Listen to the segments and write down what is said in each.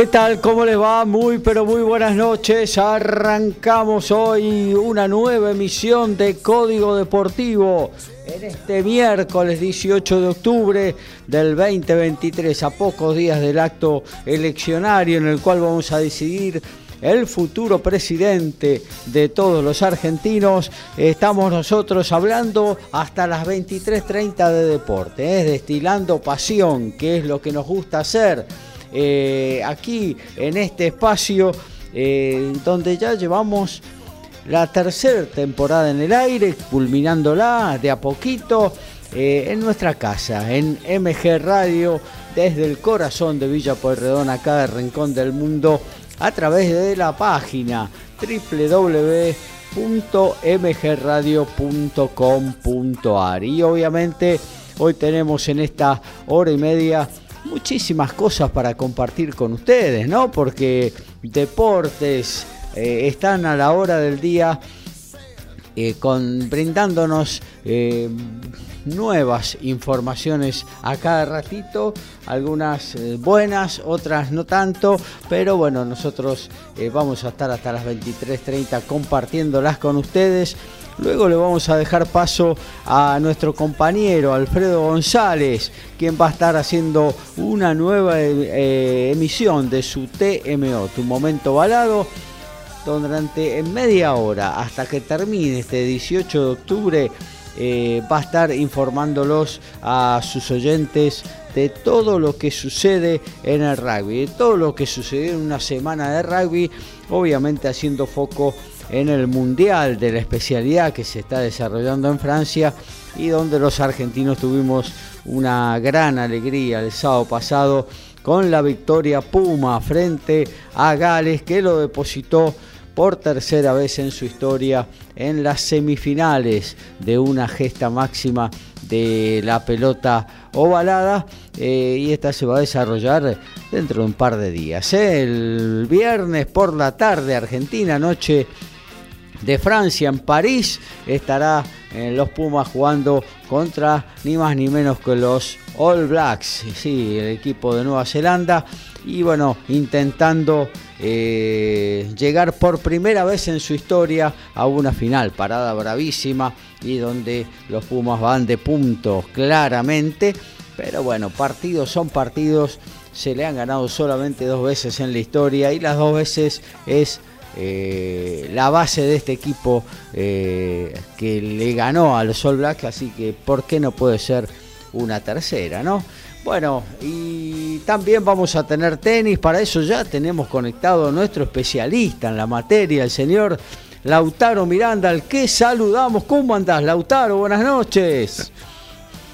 ¿Qué tal? ¿Cómo les va? Muy pero muy buenas noches. Arrancamos hoy una nueva emisión de Código Deportivo en este miércoles 18 de octubre del 2023, a pocos días del acto eleccionario en el cual vamos a decidir el futuro presidente de todos los argentinos. Estamos nosotros hablando hasta las 23.30 de deporte, ¿eh? destilando pasión, que es lo que nos gusta hacer eh, aquí en este espacio eh, donde ya llevamos la tercera temporada en el aire, culminándola de a poquito eh, en nuestra casa, en MG Radio, desde el corazón de Villa Pueyrredón, acá de Rincón del Mundo, a través de la página www.mgradio.com.ar. Y obviamente hoy tenemos en esta hora y media muchísimas cosas para compartir con ustedes, ¿no? Porque deportes eh, están a la hora del día eh, brindándonos eh, nuevas informaciones a cada ratito, algunas buenas, otras no tanto, pero bueno, nosotros vamos a estar hasta las 23.30 compartiéndolas con ustedes. Luego le vamos a dejar paso a nuestro compañero Alfredo González, quien va a estar haciendo una nueva eh, emisión de su TMO, Tu Momento Balado, durante media hora hasta que termine este 18 de octubre. Eh, va a estar informándolos a sus oyentes de todo lo que sucede en el rugby, de todo lo que sucedió en una semana de rugby, obviamente haciendo foco en el Mundial de la especialidad que se está desarrollando en Francia y donde los argentinos tuvimos una gran alegría el sábado pasado con la victoria Puma frente a Gales que lo depositó por tercera vez en su historia en las semifinales de una gesta máxima de la pelota ovalada eh, y esta se va a desarrollar dentro de un par de días. El viernes por la tarde, Argentina, noche de Francia en París estará en los Pumas jugando contra ni más ni menos que los All Blacks, sí, el equipo de Nueva Zelanda. Y bueno, intentando eh, llegar por primera vez en su historia a una final, parada bravísima y donde los Pumas van de puntos claramente, pero bueno, partidos son partidos, se le han ganado solamente dos veces en la historia y las dos veces es eh, la base de este equipo eh, que le ganó a los All Blacks, así que ¿por qué no puede ser una tercera, no? Bueno, y también vamos a tener tenis, para eso ya tenemos conectado a nuestro especialista en la materia, el señor Lautaro Miranda, al que saludamos. ¿Cómo andás, Lautaro? Buenas noches.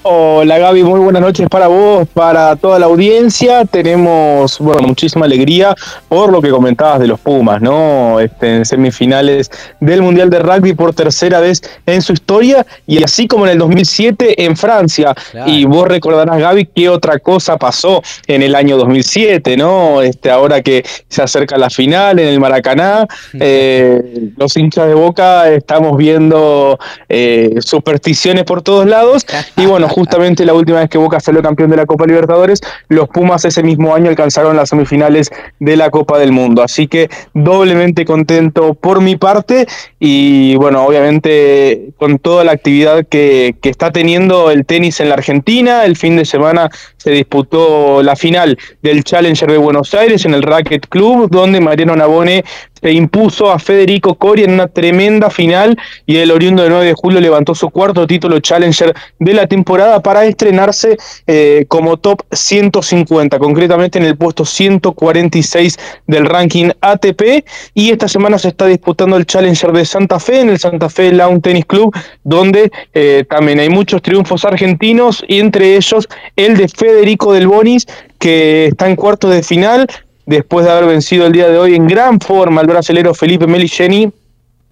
Hola Gaby, muy buenas noches para vos, para toda la audiencia. Tenemos bueno, muchísima alegría por lo que comentabas de los Pumas, ¿no? Este, en semifinales del Mundial de Rugby por tercera vez en su historia y así como en el 2007 en Francia. Y vos recordarás, Gaby, qué otra cosa pasó en el año 2007, ¿no? Este, ahora que se acerca la final en el Maracaná, eh, los hinchas de Boca estamos viendo eh, supersticiones por todos lados y bueno, justamente la última vez que Boca salió campeón de la Copa Libertadores, los Pumas ese mismo año alcanzaron las semifinales de la Copa del Mundo. Así que doblemente contento por mi parte y bueno, obviamente con toda la actividad que, que está teniendo el tenis en la Argentina. El fin de semana se disputó la final del Challenger de Buenos Aires en el Racket Club, donde Mariano Nabone se impuso a Federico Coria en una tremenda final y el oriundo de 9 de julio levantó su cuarto título Challenger de la temporada para estrenarse eh, como top 150, concretamente en el puesto 146 del ranking ATP y esta semana se está disputando el Challenger de Santa Fe en el Santa Fe Lawn Tennis Club donde eh, también hay muchos triunfos argentinos y entre ellos el de Federico Del Bonis que está en cuartos de final después de haber vencido el día de hoy en gran forma al brasilero Felipe Meligeni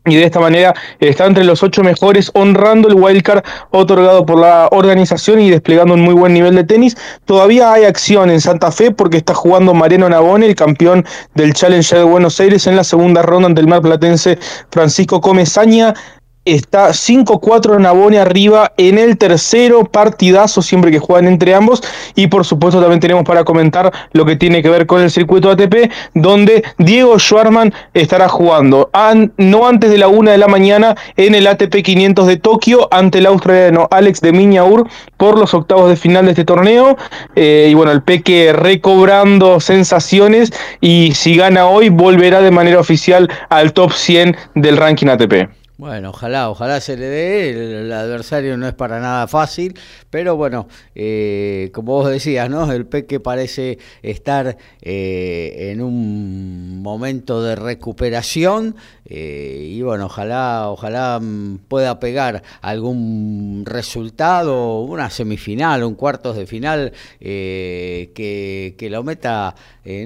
y de esta manera está entre los ocho mejores, honrando el wildcard otorgado por la organización y desplegando un muy buen nivel de tenis. Todavía hay acción en Santa Fe porque está jugando Mariano Navone, el campeón del Challenger de Buenos Aires, en la segunda ronda ante el mar platense Francisco Comesaña está 5-4 Nabone arriba en el tercero partidazo siempre que juegan entre ambos. Y por supuesto también tenemos para comentar lo que tiene que ver con el circuito ATP donde Diego Schwarman estará jugando. No antes de la una de la mañana en el ATP 500 de Tokio ante el australiano Alex de Miñaur por los octavos de final de este torneo. Eh, y bueno el Peque recobrando sensaciones y si gana hoy volverá de manera oficial al top 100 del ranking ATP. Bueno, ojalá, ojalá se le dé. El, adversario no es para nada fácil, pero bueno, eh, como vos decías, ¿no? El Peque parece estar eh, en un momento de recuperación eh, y bueno, ojalá, ojalá mm, pueda pegar algún resultado, una semifinal, un cuartos de final que, que, lo meta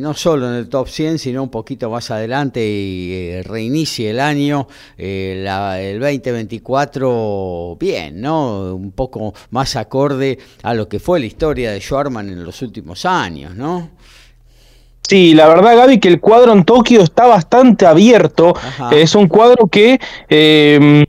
no solo en el top 100, sino un poquito más adelante y reinicie el año. la el 2024 bien, ¿no? Un poco más acorde a lo que fue la historia de Schwarman en los últimos años, ¿no? Sí, la verdad, Gaby, que el cuadro en Tokio está bastante abierto. Es un cuadro que em,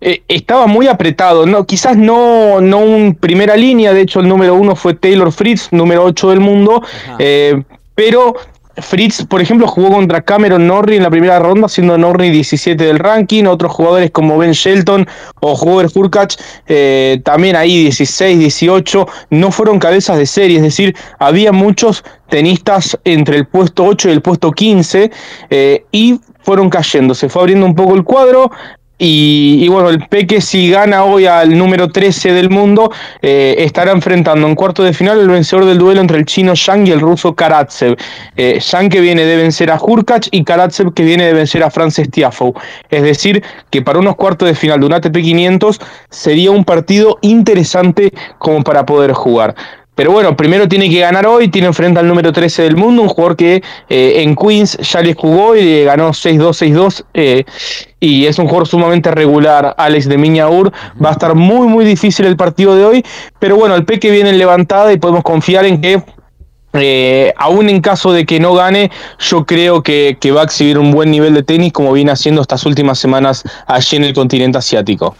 e, estaba muy apretado. No, quizás no, no un primera línea, de hecho el número uno fue Taylor Fritz, número 8 del mundo, eh, pero Fritz, por ejemplo, jugó contra Cameron Norrie en la primera ronda, siendo Norrie 17 del ranking. Otros jugadores como Ben Shelton o Hoover Hurkacz, eh, también ahí 16, 18, no fueron cabezas de serie. Es decir, había muchos tenistas entre el puesto 8 y el puesto 15 eh, y fueron cayendo. Se fue abriendo un poco el cuadro. Y, bueno, el Peque si gana hoy al número 13 del mundo, eh, estará enfrentando en cuarto de final el vencedor del duelo entre el chino Shang y el ruso Karatsev. Eh, que viene de vencer a Hurkacz y Karatsev que viene de vencer a Frances Tiafoe. Es decir, que para unos cuartos de final de un ATP 500 sería un partido interesante como para poder jugar. Pero bueno, primero tiene que ganar hoy, tiene enfrente al número 13 del mundo, un jugador que eh, en Queens ya le jugó y ganó 6-2, 6-2. y es un jugador sumamente regular, Alex de Miñaur. Va a estar muy, muy difícil el partido de hoy. Pero bueno, el Peque viene en levantada y podemos confiar en que eh, aún en caso de que no gane, yo creo que va a exhibir un buen nivel de tenis como viene haciendo estas últimas semanas allí en el continente asiático.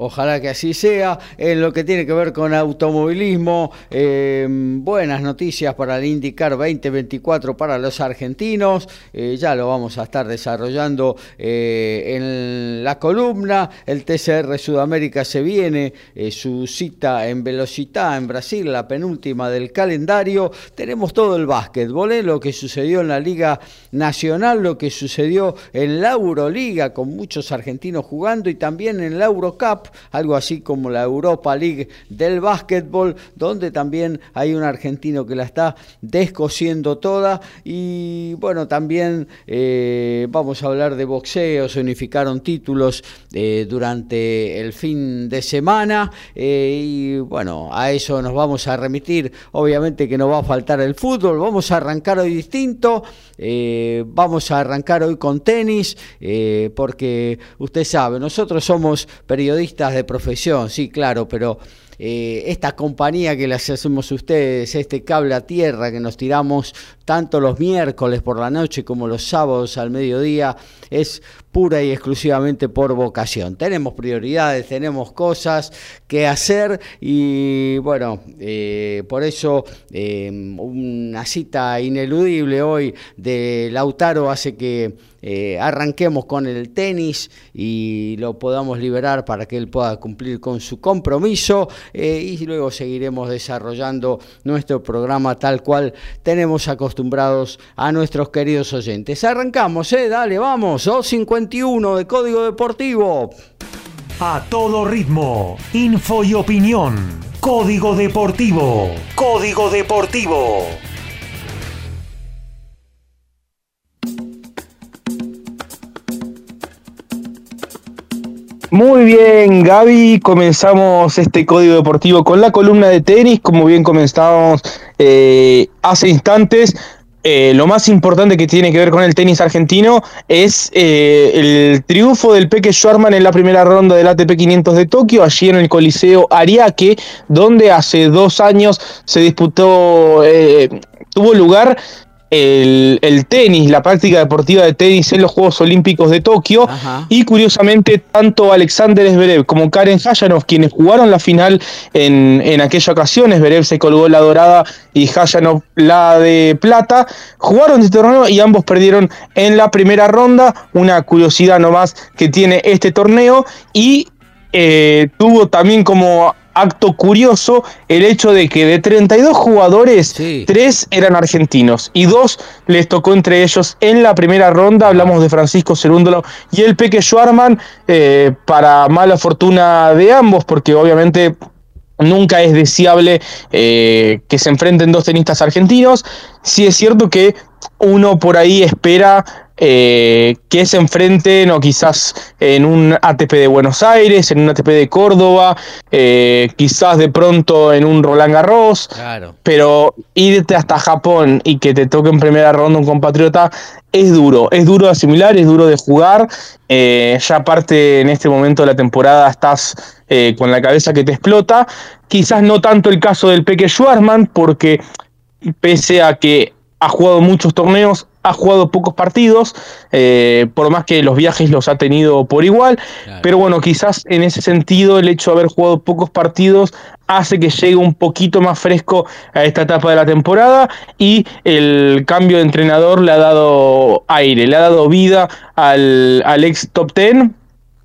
Ojalá que así sea. En lo que tiene que ver con automovilismo, em, buenas noticias para el IndyCar 2024 para los argentinos. Eh, ya lo vamos a estar desarrollando eh, en la columna. El TCR Sudamérica se viene, eh, su cita en velocidad en Brasil, la penúltima del calendario. Tenemos todo el básquetbol, lo que sucedió en la Liga Nacional, lo que sucedió en la Euroliga con muchos argentinos jugando y también en la Eurocup algo así como la Europa League del básquetbol, donde también hay un argentino que la está descosiendo toda. Y bueno, también eh, vamos a hablar de boxeo, se unificaron títulos eh, durante el fin de semana. Eh, y bueno, a eso nos vamos a remitir. Obviamente que no va a faltar el fútbol, vamos a arrancar hoy distinto. Vamos a arrancar hoy con tenis, porque usted sabe, nosotros somos periodistas de profesión, sí, claro, pero eh, esta compañía que les hacemos ustedes, este cable a tierra que nos tiramos tanto los miércoles por la noche como los sábados al mediodía, es pura y exclusivamente por vocación. Tenemos prioridades, tenemos cosas que hacer y bueno, eh, por eso eh, una cita ineludible hoy de Lautaro hace que eh, arranquemos con el tenis y lo podamos liberar para que él pueda cumplir con su compromiso. y luego seguiremos desarrollando nuestro programa tal cual tenemos acostumbrados a nuestros queridos oyentes. Arrancamos, ¿eh? Dale, vamos, 251 de Código Deportivo. A todo ritmo, info y opinión. Código Deportivo. Código Deportivo. Muy bien, Gaby, comenzamos este código deportivo con la columna de tenis, como bien comenzábamos eh, hace instantes. Eh, lo más importante que tiene que ver con el tenis argentino es eh, el triunfo del Peque Schwarman en la primera ronda del ATP 500 de Tokio, allí en el Coliseo Ariake, donde hace dos años se disputó, tuvo lugar el, tenis, la práctica deportiva de tenis en los Juegos Olímpicos de Tokio. Y curiosamente, tanto Alexander Zverev como Karen Hayanov, quienes jugaron la final en, en aquella ocasión, Zverev se colgó la dorada y Hayanov la de plata, jugaron este torneo y ambos perdieron en la primera ronda. Una curiosidad nomás que tiene este torneo. Y eh, tuvo también como acto curioso el hecho de que de 32 jugadores, tres eran argentinos y dos les tocó entre ellos en la primera ronda. Hablamos de Francisco Cerúndolo y el Peque Schwarman, eh, para mala fortuna de ambos, porque obviamente nunca es deseable eh, que se enfrenten dos tenistas argentinos. Sí es cierto que uno por ahí espera eh, que se enfrenten o quizás en un ATP de Buenos Aires, en un ATP de Córdoba, eh, quizás de pronto en un Roland Garros, pero irte hasta Japón y que te toque en primera ronda un compatriota es duro, es duro de asimilar, es duro de jugar, eh, ya aparte en este momento de la temporada estás con la cabeza que te explota, quizás no tanto el caso del Peque Schwarzman, porque pese a que ha jugado muchos torneos, ha jugado pocos partidos, eh, por más que los viajes los ha tenido por igual, pero bueno, quizás en ese sentido el hecho de haber jugado pocos partidos hace que llegue un poquito más fresco a esta etapa de la temporada y el cambio de entrenador le ha dado aire, le ha dado vida al, al ex top ten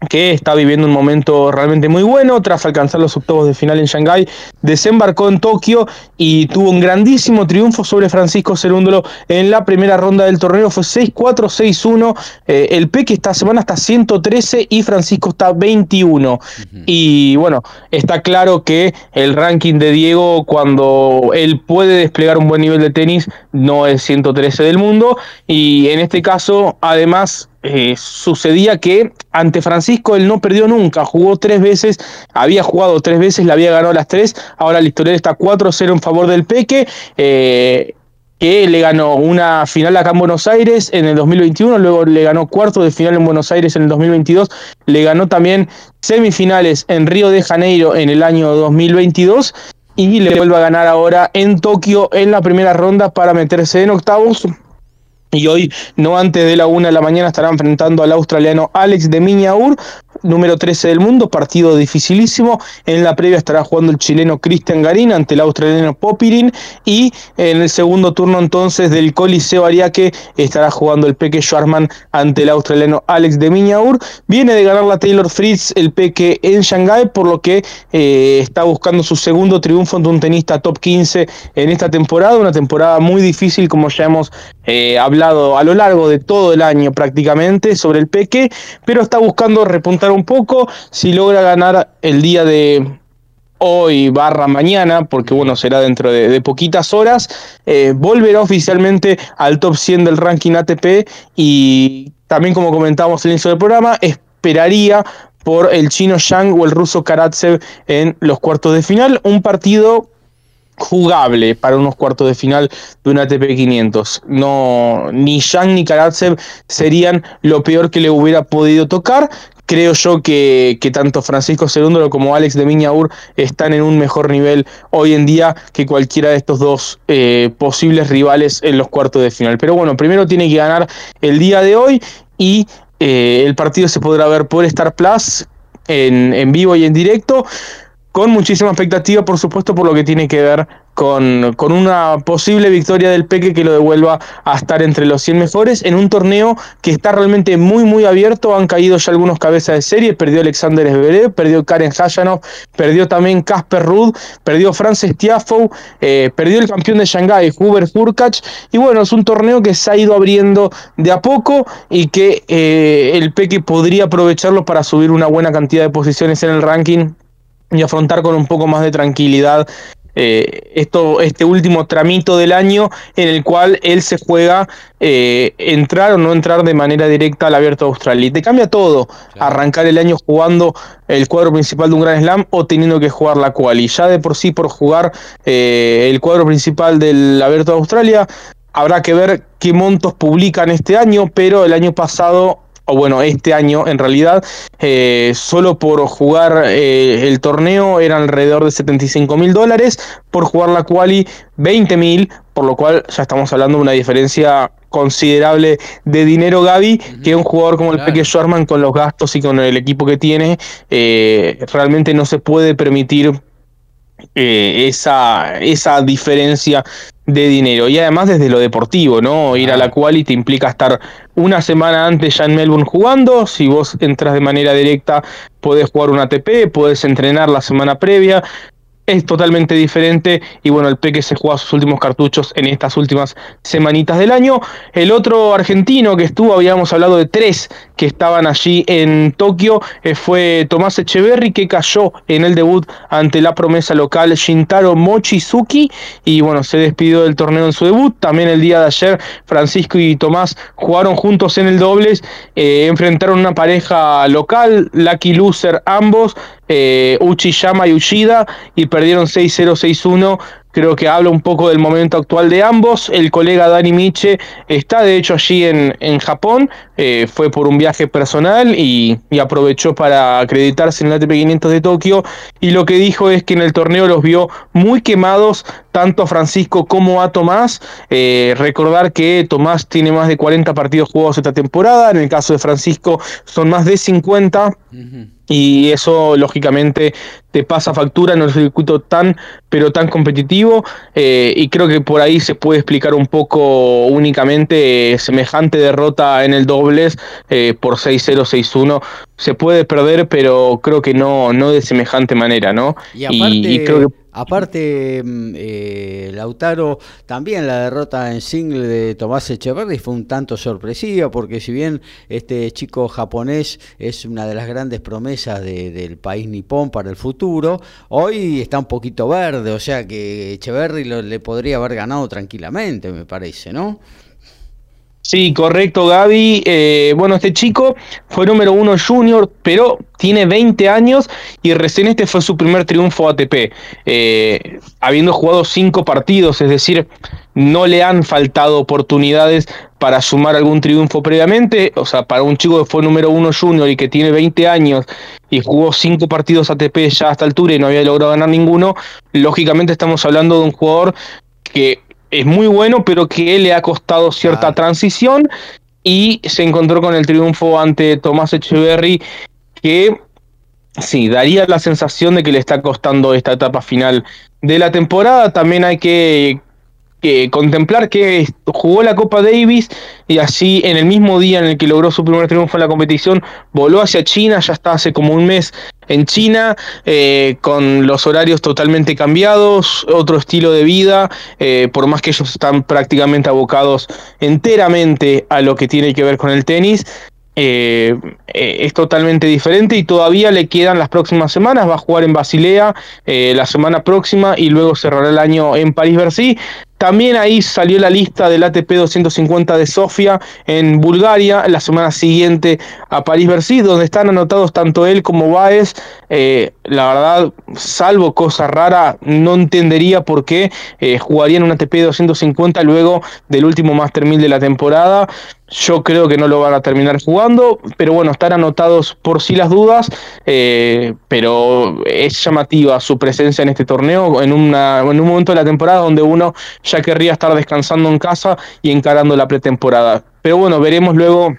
que está viviendo un momento realmente muy bueno tras alcanzar los octavos de final en Shanghái, desembarcó en Tokio y tuvo un grandísimo triunfo sobre Francisco Cerúndolo en la primera ronda del torneo, fue 6-4, 6-1, eh, el Peque esta semana está 113 y Francisco está 21. Y bueno, está claro que el ranking de Diego cuando él puede desplegar un buen nivel de tenis no es 113 del mundo. Y en este caso además eh, sucedía que ante Francisco él no perdió nunca, jugó tres veces, había jugado tres veces, le había ganado las tres, ahora la historia está 4-0 en favor del Peque. Eh, que le ganó una final acá en Buenos Aires en el 2021, luego le ganó cuarto de final en Buenos Aires en el 2022, le ganó también semifinales en Río de Janeiro en el año 2022 y le vuelve a ganar ahora en Tokio en la primera ronda para meterse en octavos y hoy, no antes de la una de la mañana, estará enfrentando al australiano Alex de Miñaur, número 13 del mundo, partido dificilísimo. En la previa estará jugando el chileno Cristian Garín ante el australiano Popirin. Y en el segundo turno entonces del Coliseo Ariake estará jugando el Peque Schwarman ante el australiano Alex de Miñaur. Viene de ganar la Taylor Fritz el Peque en Shanghái, por lo que eh, está buscando su segundo triunfo ante un tenista top 15 en esta temporada. Una temporada muy difícil, como ya hemos eh, hablado a lo largo de todo el año prácticamente sobre el Peque, pero está buscando repuntar un poco. Si logra ganar el día de hoy barra mañana, porque bueno, será dentro de, poquitas horas, eh, volverá oficialmente al top 100 del ranking ATP y también como comentábamos al inicio del programa, esperaría por el chino Shang o el ruso Karatsev en los cuartos de final, un partido jugable para unos cuartos de final de un ATP 500. No, ni Shang ni Karatsev serían lo peor que le hubiera podido tocar. Creo yo que, tanto Francisco Cerúndolo como Alex de Miñaur están en un mejor nivel hoy en día que cualquiera de estos dos eh, posibles rivales en los cuartos de final. Pero bueno, primero tiene que ganar el día de hoy y eh, el partido se podrá ver por Star Plus en, en vivo y en directo con muchísima expectativa, por supuesto, por lo que tiene que ver con, con, una posible victoria del Peque que lo devuelva a estar entre los 100 mejores en un torneo que está realmente muy muy abierto, han caído ya algunos cabezas de serie, perdió Alexander Zverev, perdió Karen Hajanov, perdió también Casper Ruud, perdió Frances Tiafoe, eh, perdió el campeón de Shanghái, Hubert Hurkacz, y bueno, es un torneo que se ha ido abriendo de a poco y que eh, el Peque podría aprovecharlo para subir una buena cantidad de posiciones en el ranking y afrontar con un poco más de tranquilidad eh, esto, este último tramito del año en el cual él se juega eh, entrar o no entrar de manera directa al Abierto de Australia. Y te cambia todo arrancar el año jugando el cuadro principal de un Gran Slam o teniendo que jugar la quali. Ya de por sí por jugar eh, el cuadro principal del Abierto de Australia habrá que ver qué montos publican este año, pero el año pasado o bueno, este año en realidad, eh, solo por jugar eh, el torneo eran alrededor de 75 mil dólares, por jugar la quali 20 mil, por lo cual ya estamos hablando de una diferencia considerable de dinero Gaby, que un jugador como el Peque Schwarman con los gastos y con el equipo que tiene, eh, realmente no se puede permitir esa, esa diferencia de dinero. Y además desde lo deportivo, ¿no? Ir a la quali implica estar una semana antes ya en Melbourne jugando. Si vos entras de manera directa, podés jugar un ATP, podés entrenar la semana previa es totalmente diferente y bueno, el Peque se juega sus últimos cartuchos en estas últimas semanitas del año. El otro argentino que estuvo, habíamos hablado de tres que estaban allí en Tokio, eh, fue Tomás Echeverry que cayó en el debut ante la promesa local Shintaro Mochizuki y bueno, se despidió del torneo en su debut. También el día de ayer Francisco y Tomás jugaron juntos en el dobles, eh, enfrentaron una pareja local, Lucky Loser ambos, eh, Uchiyama y Uchida y perdieron 6-0, 6-1 creo que habla un poco del momento actual de ambos. El colega Dani Miche está de hecho allí en, en Japón, eh, fue por un viaje personal y, aprovechó para acreditarse en el ATP 500 de Tokio y lo que dijo es que en el torneo los vio muy quemados tanto a Francisco como a Tomás. Eh, recordar que Tomás tiene más de 40 partidos jugados esta temporada, en el caso de Francisco son más de 50. Y eso lógicamente te pasa factura en un circuito tan, pero tan competitivo. Eh, y creo que por ahí se puede explicar un poco únicamente semejante derrota en el dobles eh, por 6-0, 6-1. Se puede perder, pero creo que no, no de semejante manera, ¿no? Y, y creo que Aparte, mm, eh, Lautaro, también la derrota en single de Tomás Echeverry fue un tanto sorpresiva, porque si bien este chico japonés es una de las grandes promesas del país nipón para el futuro, hoy está un poquito verde, o sea que Echeverry le podría haber ganado tranquilamente, me parece, ¿no? Sí, correcto, Gaby. Eh, bueno, este chico fue número uno junior, pero tiene 20 años y recién este fue su primer triunfo ATP, eh, habiendo jugado cinco partidos, es decir, no le han faltado oportunidades para sumar algún triunfo previamente. O sea, para un chico que fue número uno junior y que tiene 20 años y jugó cinco partidos ATP ya a esta altura y no había logrado ganar ninguno, lógicamente estamos hablando de un jugador que es muy bueno, pero que le ha costado cierta transición y se encontró con el triunfo ante Tomás Echeverry, que sí, daría la sensación de que le está costando esta etapa final de la temporada. También hay que contemplar que jugó la Copa Davis y así en el mismo día en el que logró su primer triunfo en la competición, voló hacia China, ya está hace como un mes en China, eh, con los horarios totalmente cambiados, otro estilo de vida, eh, por más que ellos están prácticamente abocados enteramente a lo que tiene que ver con el tenis, eh, es totalmente diferente y todavía le quedan las próximas semanas. Va a jugar en Basilea la semana próxima y luego cerrará el año en París-Bercy. También ahí salió la lista del ATP 250 de Sofía en Bulgaria, la semana siguiente a París-Bercy, donde están anotados tanto él como Baez. Eh, la verdad, salvo cosa rara, no entendería por qué eh, jugarían un ATP 250 luego del último Master 1000 de la temporada. Yo creo que no lo van a terminar jugando, pero bueno, están anotados por sí las dudas, eh, pero es llamativa su presencia en este torneo en, una, en un momento de la temporada donde uno ya querría estar descansando en casa y encarando la pretemporada. Pero bueno, veremos luego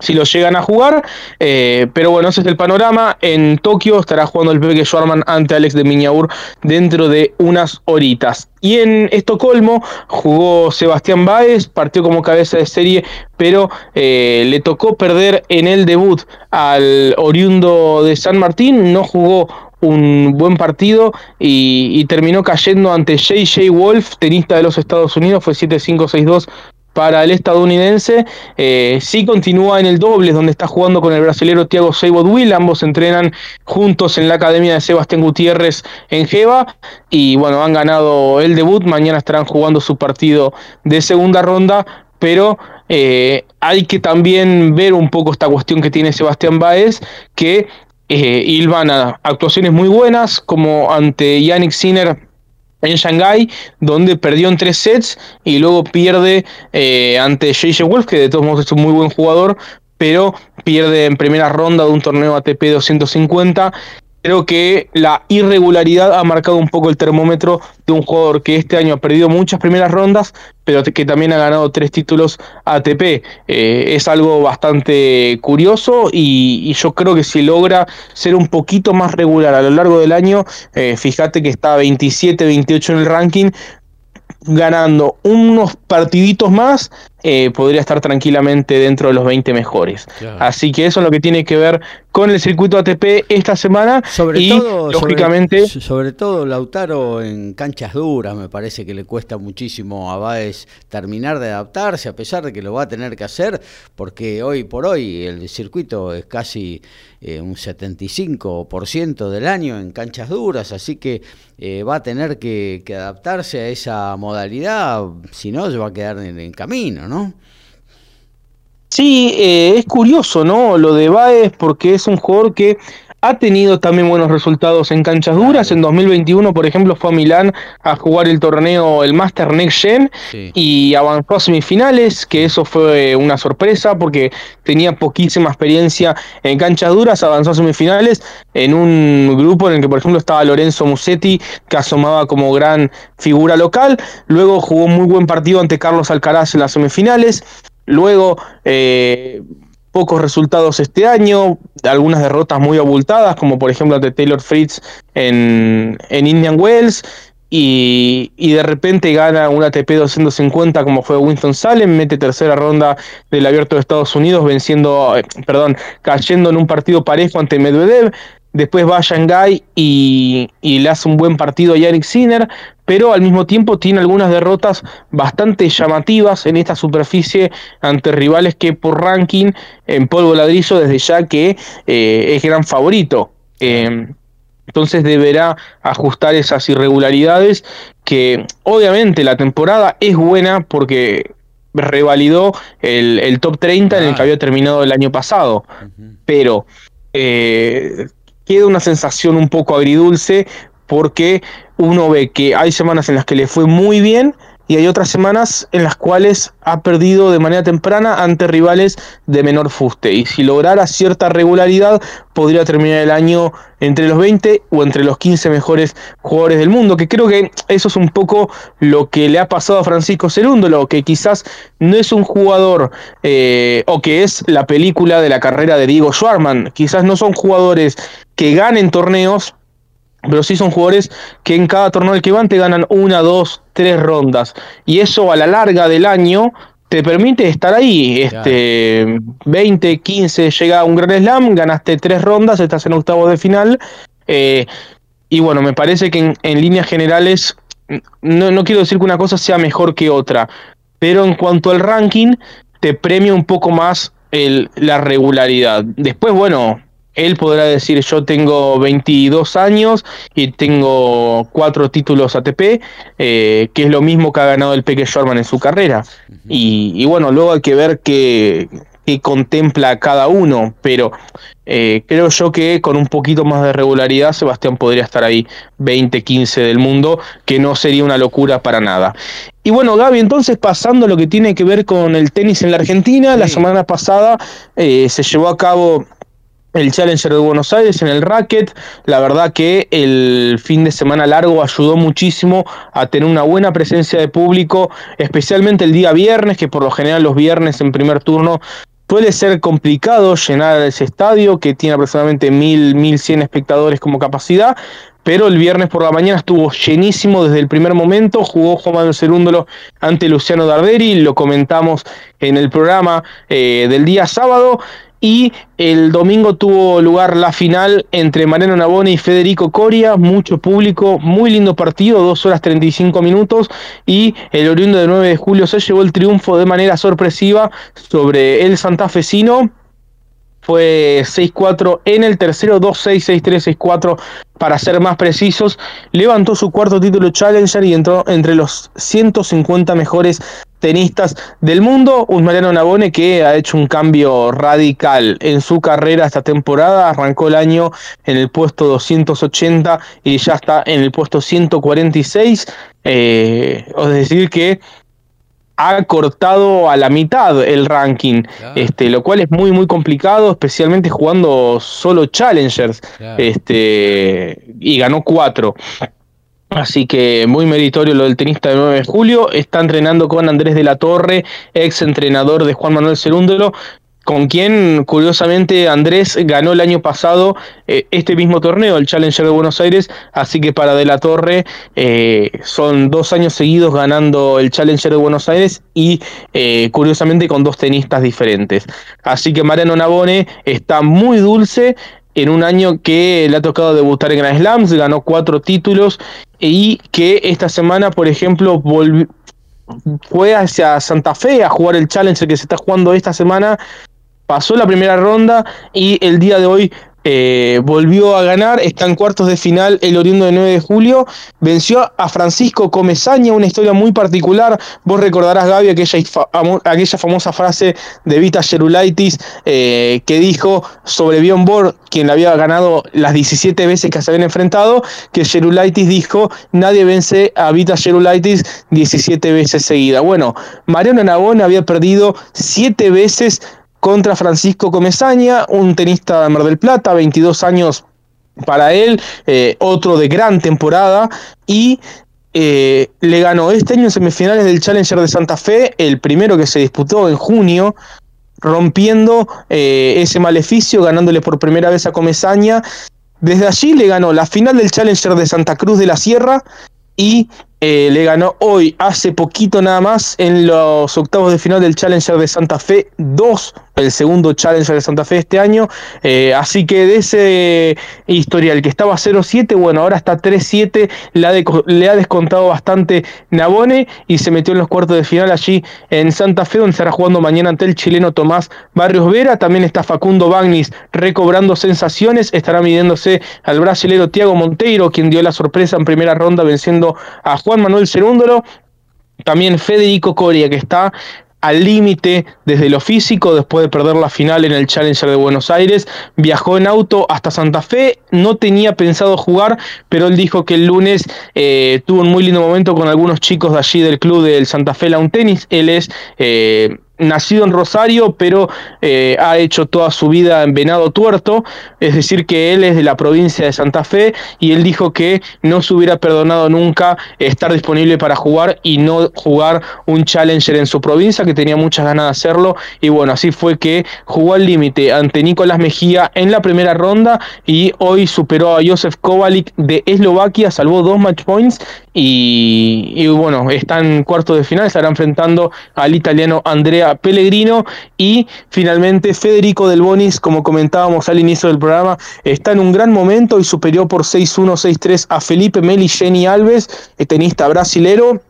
si lo llegan a jugar. Eh, pero bueno, ese es el panorama. En Tokio estará jugando el Peque Schwarman ante Alex de Miñaur dentro de unas horitas. Y en Estocolmo jugó Sebastián Baez, partió como cabeza de serie, pero eh, le tocó perder en el debut al oriundo de San Martín. No jugó un buen partido y, y, terminó cayendo ante JJ Wolf, tenista de los Estados Unidos, fue 7-5-6-2 para el estadounidense. Eh, sí continúa en el doble, donde está jugando con el brasilero Thiago Seibot Will. Ambos entrenan juntos en la academia de Sebastián Gutiérrez en Jeva. Y bueno, han ganado el debut. Mañana estarán jugando su partido de segunda ronda. Pero eh, hay que también ver un poco esta cuestión que tiene Sebastián Baez, que eh, Ilvana actuaciones muy buenas, como ante Yannick Sinner en Shanghai, donde perdió en tres sets y luego pierde eh, ante JJ Wolf, que de todos modos es un muy buen jugador, pero pierde en primera ronda de un torneo ATP 250 creo que la irregularidad ha marcado un poco el termómetro de un jugador que este año ha perdido muchas primeras rondas, pero que también ha ganado tres títulos ATP. Eh, es algo bastante curioso y, yo creo que si logra ser un poquito más regular a lo largo del año, eh, fíjate que está 27-28 en el ranking, ganando unos partiditos más, eh, podría estar tranquilamente dentro de los 20 mejores. Así que eso es lo que tiene que ver con el circuito ATP esta semana. Sobre y, todo, lógicamente. Sobre, todo, Lautaro en canchas duras, me parece que le cuesta muchísimo a Baez terminar de adaptarse, a pesar de que lo va a tener que hacer, porque hoy por hoy el circuito es casi eh, un 75% del año en canchas duras, así que eh, va a tener que, adaptarse a esa modalidad, si no, se va a quedar en camino. ¿no? Sí, eh, es curioso, ¿no? Lo de Baez, porque es un jugador que ha tenido también buenos resultados en canchas duras. En 2021, por ejemplo, fue a Milán a jugar el torneo, el Master Next Gen, y avanzó a semifinales, que eso fue una sorpresa porque tenía poquísima experiencia en canchas duras. Avanzó a semifinales en un grupo en el que, por ejemplo, estaba Lorenzo Musetti, que asomaba como gran figura local. Luego jugó un muy buen partido ante Carlos Alcaraz en las semifinales. Luego, eh, pocos resultados este año, algunas derrotas muy abultadas, como por ejemplo ante Taylor Fritz en, en Indian Wells, y, y, de repente gana un ATP 250 como fue Winston Salem, mete tercera ronda del Abierto de Estados Unidos, venciendo, eh, perdón, cayendo en un partido parejo ante Medvedev, después va a Shanghai y, le hace un buen partido a Yannick Sinner, pero al mismo tiempo tiene algunas derrotas bastante llamativas en esta superficie ante rivales que por ranking en polvo ladrillo desde ya que eh, es gran favorito. Em, entonces deberá ajustar esas irregularidades que obviamente la temporada es buena porque revalidó el, top 30 en el que había terminado el año pasado, pero eh, queda una sensación un poco agridulce porque uno ve que hay semanas en las que le fue muy bien y hay otras semanas en las cuales ha perdido de manera temprana ante rivales de menor fuste. Y si lograra cierta regularidad, podría terminar el año entre los 20 o entre los 15 mejores jugadores del mundo, que creo que eso es un poco lo que le ha pasado a Francisco Cerúndolo, que quizás no es un jugador eh, o que es la película de la carrera de Diego Schwarman, quizás no son jugadores que ganen torneos, pero sí son jugadores que en cada torneo al que van te ganan una, dos, tres rondas. Y eso a la larga del año te permite estar ahí. Este, 20, 15, llega un gran slam, ganaste tres rondas, estás en octavo de final. Eh, y bueno, me parece que en, líneas generales, no, no, quiero decir que una cosa sea mejor que otra, pero en cuanto al ranking, te premia un poco más el, la regularidad. Después, bueno, él podrá decir yo tengo 22 años y tengo cuatro títulos ATP, eh, que es lo mismo que ha ganado el Peque Shorman en su carrera. y, bueno, luego hay que ver qué, contempla cada uno, pero eh, creo yo que con un poquito más de regularidad Sebastián podría estar ahí 20-15 del mundo, que no sería una locura para nada. Y bueno, Gaby, entonces pasando lo que tiene que ver con el tenis en la Argentina, la semana pasada eh, se llevó a cabo el Challenger de Buenos Aires en el racket. La verdad que el fin de semana largo ayudó muchísimo a tener una buena presencia de público, especialmente el día viernes, que por lo general los viernes en primer turno suele ser complicado llenar ese estadio que tiene aproximadamente 1000, 1100 espectadores como capacidad, pero el viernes por la mañana estuvo llenísimo desde el primer momento, jugó Juan Manuel Cerúndolo ante Luciano Darderi, lo comentamos en el programa eh, del día sábado, y el domingo tuvo lugar la final entre Mariano Nabone y Federico Coria, mucho público, muy lindo partido, 2 horas 35 minutos. Y el oriundo de 9 de julio se llevó el triunfo de manera sorpresiva sobre el santafesino. Fue 6-4 en el tercero, 2-6, 6-3, 6-4 para ser más precisos. Levantó su cuarto título Challenger y entró entre los 150 mejores tenistas del mundo. Un Mariano Nabone que ha hecho un cambio radical en su carrera esta temporada. Arrancó el año en el puesto 280 y ya está en el puesto 146. Eh, es decir, que ha cortado a la mitad el ranking, este, lo cual es muy muy complicado, especialmente jugando solo challengers, este, y ganó cuatro. Así que muy meritorio lo del tenista de 9 de julio. Está entrenando con Andrés de la Torre, ex entrenador de Juan Manuel Cerúndolo, con quien curiosamente Andrés ganó el año pasado eh, este mismo torneo, el Challenger de Buenos Aires, así que para De la Torre eh, son dos años seguidos ganando el Challenger de Buenos Aires y eh, curiosamente con dos tenistas diferentes. Así que Mariano Nabone está muy dulce en un año que le ha tocado debutar en Grand Slams, ganó cuatro títulos y que esta semana, por ejemplo, fue hacia Santa Fe a jugar el Challenger que se está jugando esta semana. Pasó la primera ronda y el día de hoy eh, volvió a ganar, está en cuartos de final el oriundo de 9 de julio, venció a Francisco Comesaña, una historia muy particular, vos recordarás Gaby aquella, aquella famosa frase de Vita Gerulaitis eh, que dijo sobre Bjorn Borg, quien le había ganado las 17 veces que se habían enfrentado, que Gerulaitis dijo, nadie vence a Vita Gerulaitis 17 veces seguida. Bueno, Mariano Nabón había perdido 7 veces contra Francisco Comesaña, un tenista de Mar del Plata, 22 años para él, eh, otro de gran temporada, y eh, le ganó este año en semifinales del Challenger de Santa Fe, el primero que se disputó en junio, rompiendo eh, ese maleficio, ganándole por primera vez a Comesaña. Desde allí le ganó la final del Challenger de Santa Cruz de la Sierra y le ganó hoy, hace poquito nada más, en los octavos de final del Challenger de Santa Fe 2, el segundo Challenger de Santa Fe este año. Eh, así que de ese historial que estaba 0-7, bueno, ahora está 3-7, le ha descontado bastante Nabone y se metió en los cuartos de final allí en Santa Fe, donde estará jugando mañana ante el chileno Tomás Barrios Vera. También está Facundo Bagnis recobrando sensaciones, estará midiéndose al brasilero Tiago Monteiro, quien dio la sorpresa en primera ronda venciendo a Juan Manuel Cerúndolo, también Federico Coria, que está al límite desde lo físico después de perder la final en el Challenger de Buenos Aires. Viajó en auto hasta Santa Fe, no tenía pensado jugar, pero él dijo que el lunes eh, tuvo un muy lindo momento con algunos chicos de allí del club del Santa Fe Lawn Tennis. Él es... Eh, nacido en Rosario, pero eh, ha hecho toda su vida en Venado Tuerto, es decir, que él es de la provincia de Santa Fe y él dijo que no se hubiera perdonado nunca estar disponible para jugar y no jugar un challenger en su provincia, que tenía muchas ganas de hacerlo y bueno, así fue que jugó al límite ante Nicolás Mejía en la primera ronda y hoy superó a Josef Kovalik de Eslovaquia, salvó dos match points y, bueno, está en cuarto de final, estará enfrentando al italiano Andrea Pellegrino y finalmente Federico Del Bonis, como comentábamos al inicio del programa, está en un gran momento y superior por 6-1, 6-3 a Felipe Meli Jenny Alves, tenista brasilero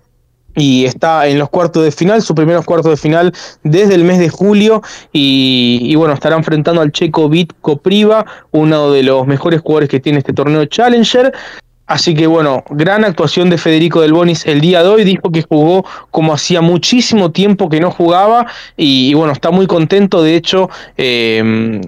y está en los cuartos de final, sus primeros cuartos de final desde el mes de julio y, bueno, estará enfrentando al checo Vit Kopriva, uno de los mejores jugadores que tiene este torneo Challenger. Así que bueno, gran actuación de Federico Del Bonis el día de hoy. Dijo que jugó como hacía muchísimo tiempo que no jugaba y, bueno, está muy contento. De hecho, eh,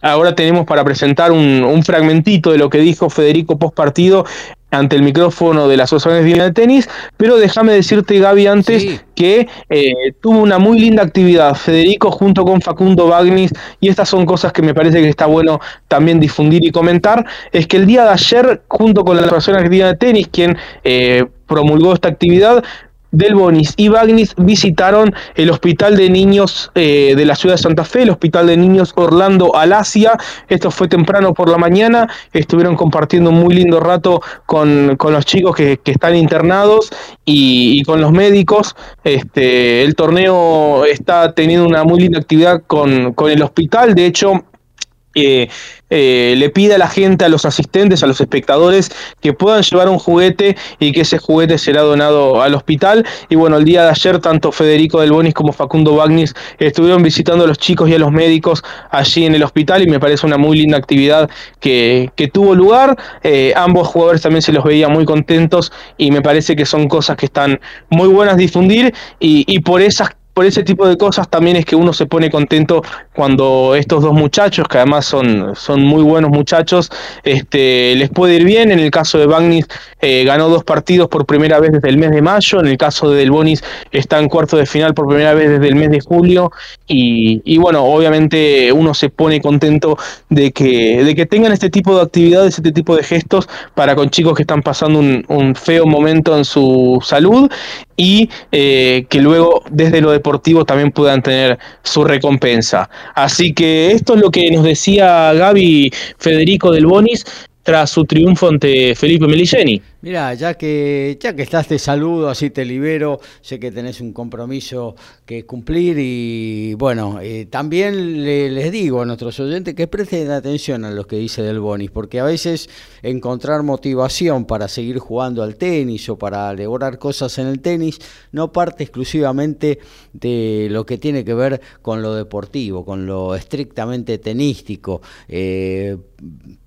ahora tenemos para presentar un, un, fragmentito de lo que dijo Federico post partido ante el micrófono de la Asociación de Tenis, pero déjame decirte, Gaby, antes que eh, tuvo una muy linda actividad, Federico junto con Facundo Bagnis, y estas son cosas que me parece que está bueno también difundir y comentar, es que el día de ayer, junto con la Asociación Argentina de Tenis, quien eh, promulgó esta actividad, del Bonis y Bagnis visitaron el Hospital de Niños eh, de la ciudad de Santa Fe, el Hospital de Niños Orlando Alasia. Esto fue temprano por la mañana. Estuvieron compartiendo un muy lindo rato con, los chicos que, están internados y, con los médicos. Este, el torneo está teniendo una muy linda actividad con, con el hospital. De hecho, eh, le pide a la gente, a los asistentes, a los espectadores, que puedan llevar un juguete y que ese juguete será donado al hospital. Y bueno, el día de ayer, tanto Federico Del Bonis como Facundo Bagnis estuvieron visitando a los chicos y a los médicos allí en el hospital y me parece una muy linda actividad que, tuvo lugar. Eh, ambos jugadores también se los veía muy contentos y me parece que son cosas que están muy buenas difundir y, y por esas por ese tipo de cosas también es que uno se pone contento cuando estos dos muchachos, que además son, son muy buenos muchachos, este, les puede ir bien. En el caso de Bagnis eh, ganó dos partidos por primera vez desde el mes de mayo, en el caso de Del Bonis está en cuarto de final por primera vez desde el mes de julio y, bueno, obviamente uno se pone contento de que, de que tengan este tipo de actividades, este tipo de gestos para con chicos que están pasando un, feo momento en su salud y eh, que luego desde lo deportivo también puedan tener su recompensa. Así que esto es lo que nos decía Gaby Federico del Bonis tras su triunfo ante Felipe Meligeni. Mira, ya que, ya que estás, te saludo, así te libero. Sé que tenés un compromiso que cumplir y bueno, eh, también les digo a nuestros oyentes que presten atención a lo que dice Del Bonis, porque a veces encontrar motivación para seguir jugando al tenis o para lograr cosas en el tenis no parte exclusivamente de lo que tiene que ver con lo deportivo, con lo estrictamente tenístico. Eh,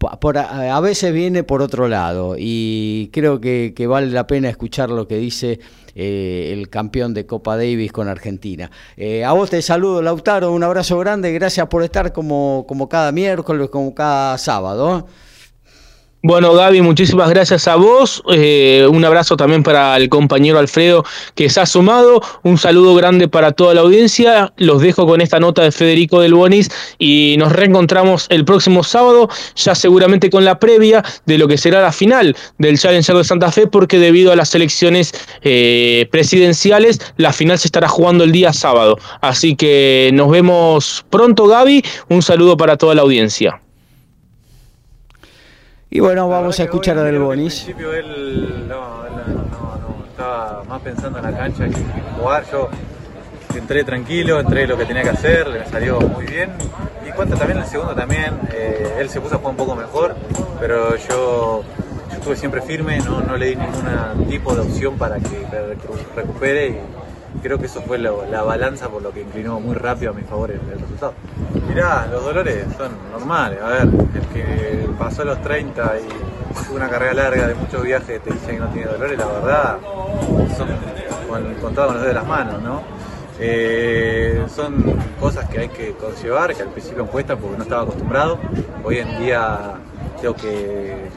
a veces viene por otro lado y creo que, vale la pena escuchar lo que dice eh, el campeón de Copa Davis con Argentina. Eh, a vos te saludo, Lautaro, un abrazo grande, gracias por estar como, como cada miércoles, como cada sábado. Bueno, Gaby, muchísimas gracias a vos. Eh, un abrazo también para el compañero Alfredo que se ha sumado. Un saludo grande para toda la audiencia. Los dejo con esta nota de Federico del Bonis y nos reencontramos el próximo sábado, ya seguramente con la previa de lo que será la final del Challenger de Santa Fe, porque debido a las elecciones eh, presidenciales, la final se estará jugando el día sábado. Así que nos vemos pronto, Gaby. Un saludo para toda la audiencia. Y bueno, vamos a escuchar a Del Bonis. Al principio él no, no, estaba más pensando en la cancha que en jugar. Yo entré tranquilo, entré lo que tenía que hacer, le salió muy bien. Y cuenta también el segundo también, eh, él se puso a jugar un poco mejor, pero yo, estuve siempre firme, no, no le di ningún tipo de opción para que recupere y creo que eso fue la balanza por lo que inclinó muy rápido a mi favor el, resultado. Mirá, los dolores son normales. A ver, el que pasó los 30 y tuvo una carrera larga de muchos viajes te dice que no tiene dolores, la verdad, son contados con los dedos de las manos, ¿no? Eh, son cosas que hay que conllevar, que al principio me cuesta porque no estaba acostumbrado. Hoy en día tengo que,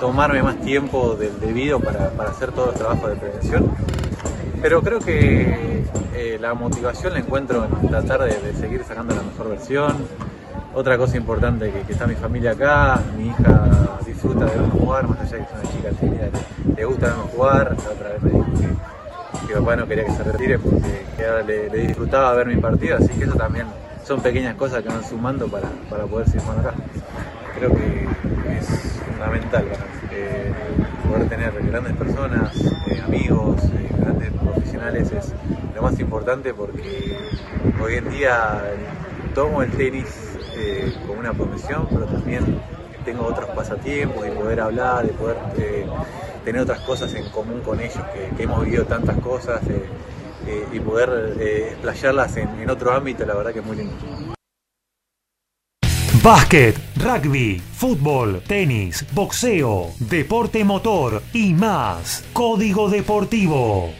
tomarme más tiempo del debido para hacer todo el trabajo de prevención pero creo que eh, la motivación la encuentro en tratar de, seguir sacando la mejor versión. Otra cosa importante que, que está mi familia acá, mi hija disfruta de verme jugar, más allá de que es una chica tímida, le, gusta verme jugar. La otra vez me dijo que, papá no quería que se retire porque le, le, disfrutaba ver mis partidos, así que eso también son pequeñas cosas que van sumando para, para poder seguir jugando acá. Creo que es fundamental poder tener grandes personas, eh, amigos, es lo más importante porque hoy en día tomo el tenis eh, como una profesión, pero también tengo otros pasatiempos y poder hablar, de poder eh, tener otras cosas en común con ellos, que, hemos vivido tantas cosas eh, y poder explayarlas en otro ámbito, la verdad que es muy lindo. Básquet, rugby, fútbol, tenis, boxeo, deporte motor y más. Código Deportivo.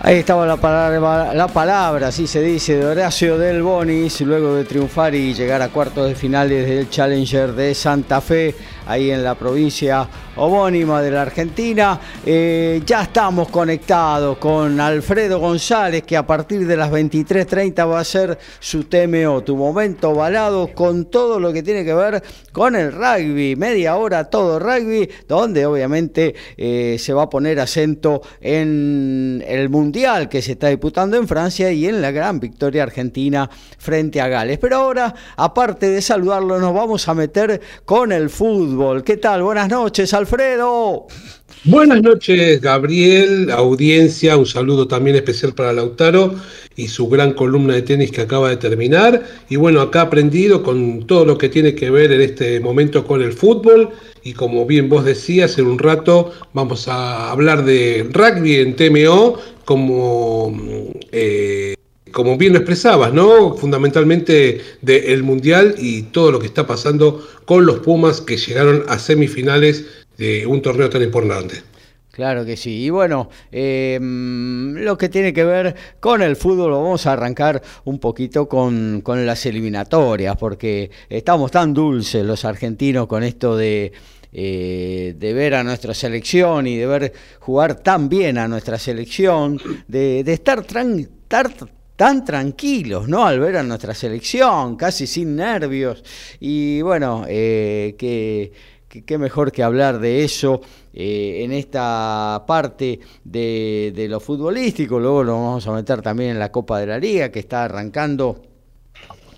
Ahí estaba la palabra, la palabra, así se dice, de Horacio Del Bonis, luego de triunfar y llegar a cuartos de finales del Challenger de Santa Fe, ahí en la provincia homónima de la Argentina. Eh, ya estamos conectados con Alfredo González, que a partir de las 23.30 va a ser su TMO, tu momento balado, con todo lo que tiene que ver con el rugby. Media hora todo rugby, donde obviamente eh, se va a poner acento en el Mundial que se está disputando en Francia y en la gran victoria argentina frente a Gales. Pero ahora, aparte de saludarlo, nos vamos a meter con el fútbol. ¿Qué tal? Buenas noches, Alfredo. Buenas noches, Gabriel, audiencia, un saludo también especial para Lautaro y su gran columna de tenis que acaba de terminar. Y bueno, acá aprendido con todo lo que tiene que ver en este momento con el fútbol. Y como bien vos decías, en un rato vamos a hablar de rugby en TMO como... Eh, como bien lo expresabas, ¿no? Fundamentalmente del Mundial y todo lo que está pasando con los Pumas que llegaron a semifinales de un torneo tan importante. Claro que sí. Y bueno, em, lo que tiene que ver con el fútbol, vamos a arrancar un poquito con, las eliminatorias, porque estamos tan dulces los argentinos con esto de, eh, de ver a nuestra selección y de ver jugar tan bien a nuestra selección, de, estar, tan tranquilos, ¿no? Al ver a nuestra selección, casi sin nervios. Y bueno, eh, que qué mejor que hablar de eso eh, en esta parte de, lo futbolístico. Luego lo vamos a meter también en la Copa de la Liga que está arrancando.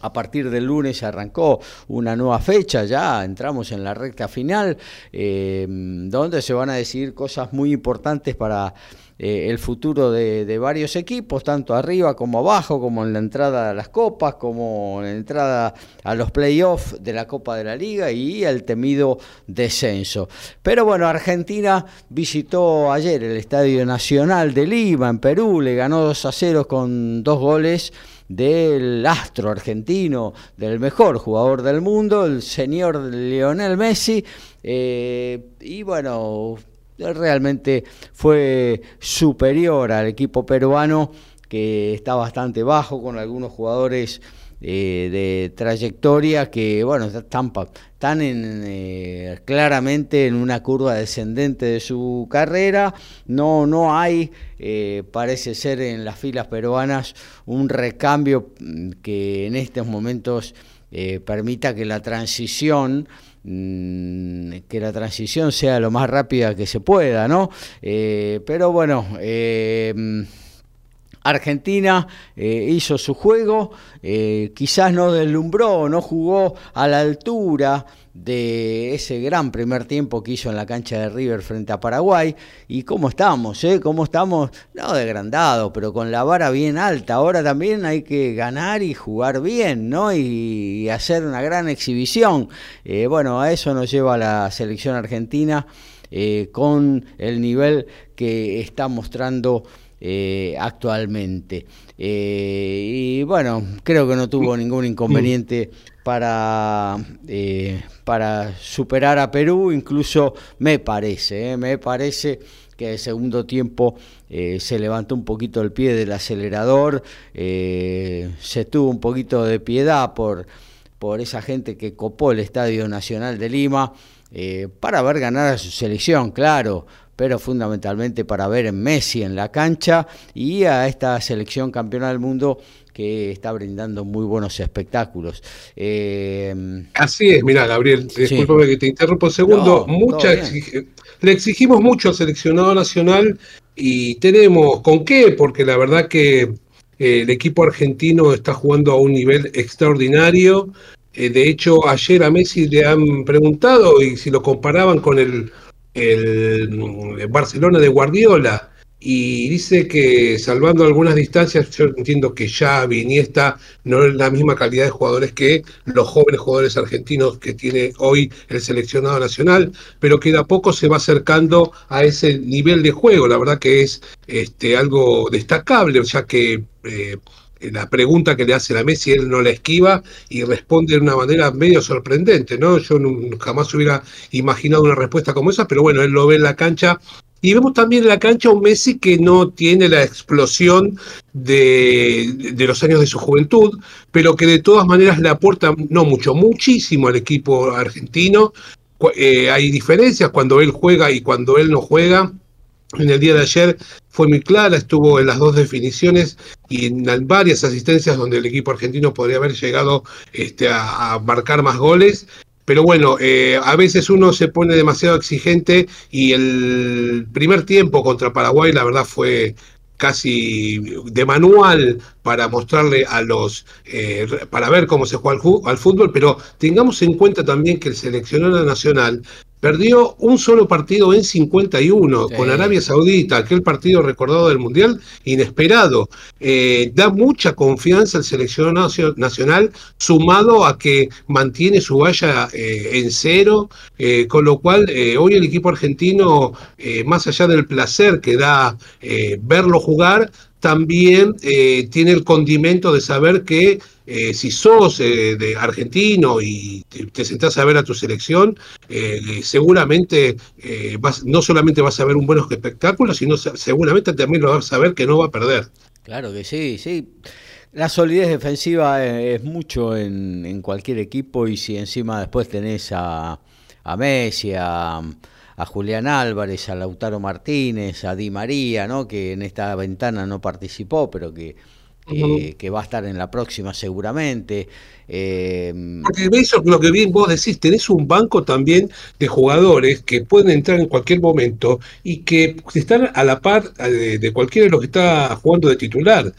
A partir del lunes arrancó una nueva fecha, ya entramos en la recta final, eh, donde se van a decir cosas muy importantes para eh, el futuro de, varios equipos, tanto arriba como abajo, como en la entrada a las copas, como en la entrada a los playoffs de la Copa de la Liga y el temido descenso. Pero bueno, Argentina visitó ayer el Estadio Nacional de Lima, en Perú, le ganó 2 a 0 con dos goles del astro argentino, del mejor jugador del mundo, el señor Lionel Messi. Eh, y bueno, realmente fue superior al equipo peruano que está bastante bajo con algunos jugadores eh, de trayectoria que bueno están, están en, eh, claramente en una curva descendente de su carrera no no hay eh, parece ser en las filas peruanas un recambio mm, que en estos momentos permita que la transición Mm, que la transición sea lo más rápida que se pueda, ¿no? Eh, pero bueno, eh, Argentina eh, hizo su juego, quizás no deslumbró, no jugó a la altura de ese gran primer tiempo que hizo en la cancha de River frente a Paraguay. ¿Y cómo estamos? Eh? ¿Cómo estamos? No degradado, pero con la vara bien alta. Ahora también hay que ganar y jugar bien, ¿no? Y, hacer una gran exhibición. Eh, bueno, a eso nos lleva la selección argentina eh, con el nivel que está mostrando actualmente. y bueno, creo que no tuvo ningún inconveniente para, eh, para superar a Perú, incluso me parece, eh, me parece que el segundo tiempo eh, se levantó un poquito el pie del acelerador, se tuvo un poquito de piedad por, por esa gente que copó el Estadio Nacional de Lima, para ver ganar a su selección, claro, pero fundamentalmente para ver en Messi en la cancha y a esta selección campeona del mundo que está brindando muy buenos espectáculos. Eh, Así es, mira, Gabriel, discúlpame que te interrumpo un segundo. le exigimos mucho al seleccionado nacional y tenemos con qué, porque la verdad que eh, el equipo argentino está jugando a un nivel extraordinario. Eh, de hecho, ayer a Messi le han preguntado y si lo comparaban con el, el Barcelona de Guardiola y dice que salvando algunas distancias, yo entiendo que ya Iniesta no es la misma calidad de jugadores que los jóvenes jugadores argentinos que tiene hoy el seleccionado nacional, pero que de a poco se va acercando a ese nivel de juego. La verdad que es este, algo destacable, ya que eh, la pregunta que le hace la Messi, él no la esquiva y responde de una manera medio sorprendente, ¿no? Yo jamás hubiera imaginado una respuesta como esa, pero bueno, él lo ve en la cancha Y vemos también en la cancha un Messi que no tiene la explosión de, los años de su juventud, pero que de todas maneras le aporta, no mucho, muchísimo al equipo argentino. Eh, hay diferencias cuando él juega y cuando él no juega. En el día de ayer fue muy clara, estuvo en las dos definiciones y en varias asistencias donde el equipo argentino podría haber llegado este, a, marcar más goles. Pero bueno, eh, a veces uno se pone demasiado exigente y el primer tiempo contra Paraguay la verdad fue casi de manual para mostrarle a los, eh, para ver cómo se juega al, fútbol, pero tengamos en cuenta también que el seleccionado nacional Perdió un solo partido en 51 con Arabia Saudita, aquel partido recordado del Mundial, inesperado. Eh, da mucha confianza al seleccionado nacional, sumado a que mantiene su valla eh, en cero, eh, con lo cual hoy el equipo argentino, más allá del placer que da verlo jugar, también tiene el condimento de saber que eh, si sos eh, de argentino y te, sentás a ver a tu selección, eh, seguramente vas, no solamente vas a ver un buen espectáculo, sino seguramente también lo vas a ver que no va a perder. Claro que sí, sí. La solidez defensiva es, mucho en, cualquier equipo y si encima después tenés a, a Messi, a, a Julián Álvarez, a Lautaro Martínez, a Di María, ¿no? que en esta ventana no participó, pero que eh, que va a estar en la próxima seguramente. Eh, eso lo que bien vos decís, tenés un banco también de jugadores que pueden entrar en cualquier momento y que están a la par eh, de, cualquiera de los que está jugando de titular.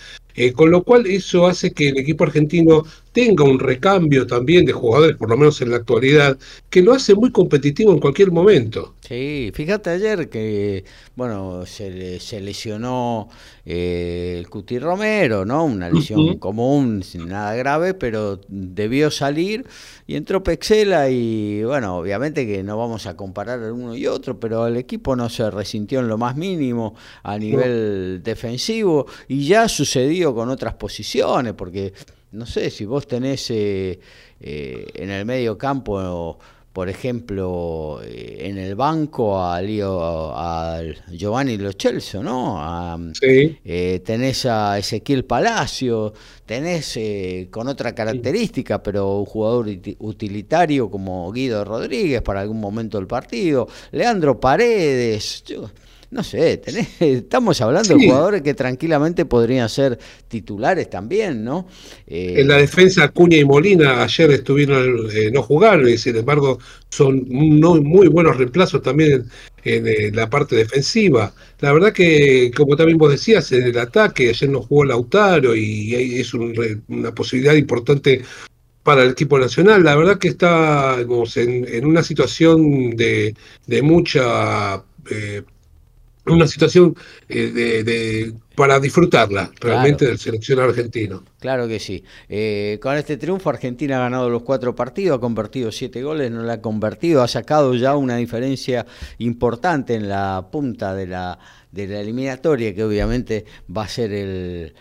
con lo cual eso hace que el equipo argentino tenga un recambio también de jugadores, por lo menos en la actualidad, que lo hace muy competitivo en cualquier momento. Sí, fíjate ayer que, bueno, se, se lesionó eh, el Cuti Romero, ¿no? Una lesión común, sin nada grave, pero debió salir y entró Pexela y, bueno, obviamente que no vamos a comparar el uno y otro, pero el equipo no se resintió en lo más mínimo a nivel defensivo y ya sucedió con otras posiciones, porque no sé, si vos tenés eh, eh, en el medio campo, por ejemplo, eh, en el banco a, a Giovanni Lo Celso, ¿no? sí. tenés a Ezequiel Palacio, tenés con otra característica, pero un jugador utilitario como Guido Rodríguez para algún momento del partido, Leandro Paredes no sé, estamos hablando de jugadores que tranquilamente podrían ser titulares también, ¿no? Eh, en la defensa, Cuña y Molina ayer estuvieron, eh, no jugaron y sin embargo son muy buenos reemplazos también en, eh, la parte defensiva. La verdad que, como también vos decías, en el ataque, ayer no jugó Lautaro y es una posibilidad importante para el equipo nacional. La verdad que está en, una situación de, mucha una situación eh, de, para disfrutarla realmente del seleccionado argentino. Claro que sí. Eh, con este triunfo Argentina ha ganado los cuatro partidos, ha convertido siete goles, no la ha convertido, ha sacado ya una diferencia importante en la punta de la, de la eliminatoria, que obviamente va a ser el,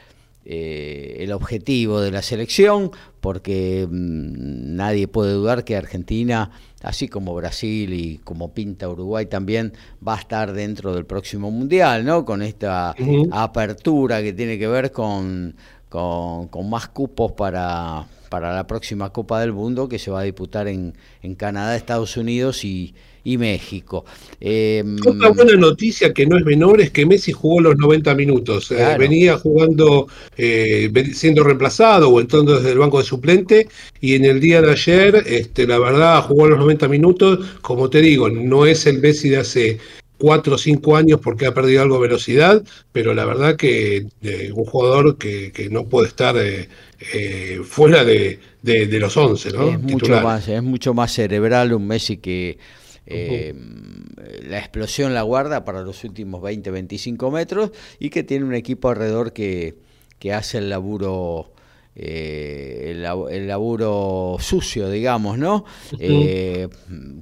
eh, el objetivo de la selección, porque mm, nadie puede dudar que Argentina así como Brasil y como pinta Uruguay también va a estar dentro del próximo mundial, ¿no? Con esta apertura que tiene que ver con, con, más cupos para, para la próxima Copa del Mundo que se va a disputar en, en Canadá, Estados Unidos y, y México. Eh, Otra buena noticia que no es menor es que Messi jugó los 90 minutos. Eh, venía jugando, eh, siendo reemplazado o entrando desde el banco de suplente y en el día de ayer, este, la verdad, jugó los 90 minutos. Como te digo, no es el Messi de hace cuatro o cinco años porque ha perdido algo de velocidad, pero la verdad que un jugador que, no puede estar fuera de, los 11, ¿no? Es mucho, más, es mucho más cerebral un Messi que eh, la explosión la guarda para los últimos 20, 25 metros y que tiene un equipo alrededor que, que hace el laburo. Eh, el, laburo sucio, digamos, ¿no? Eh,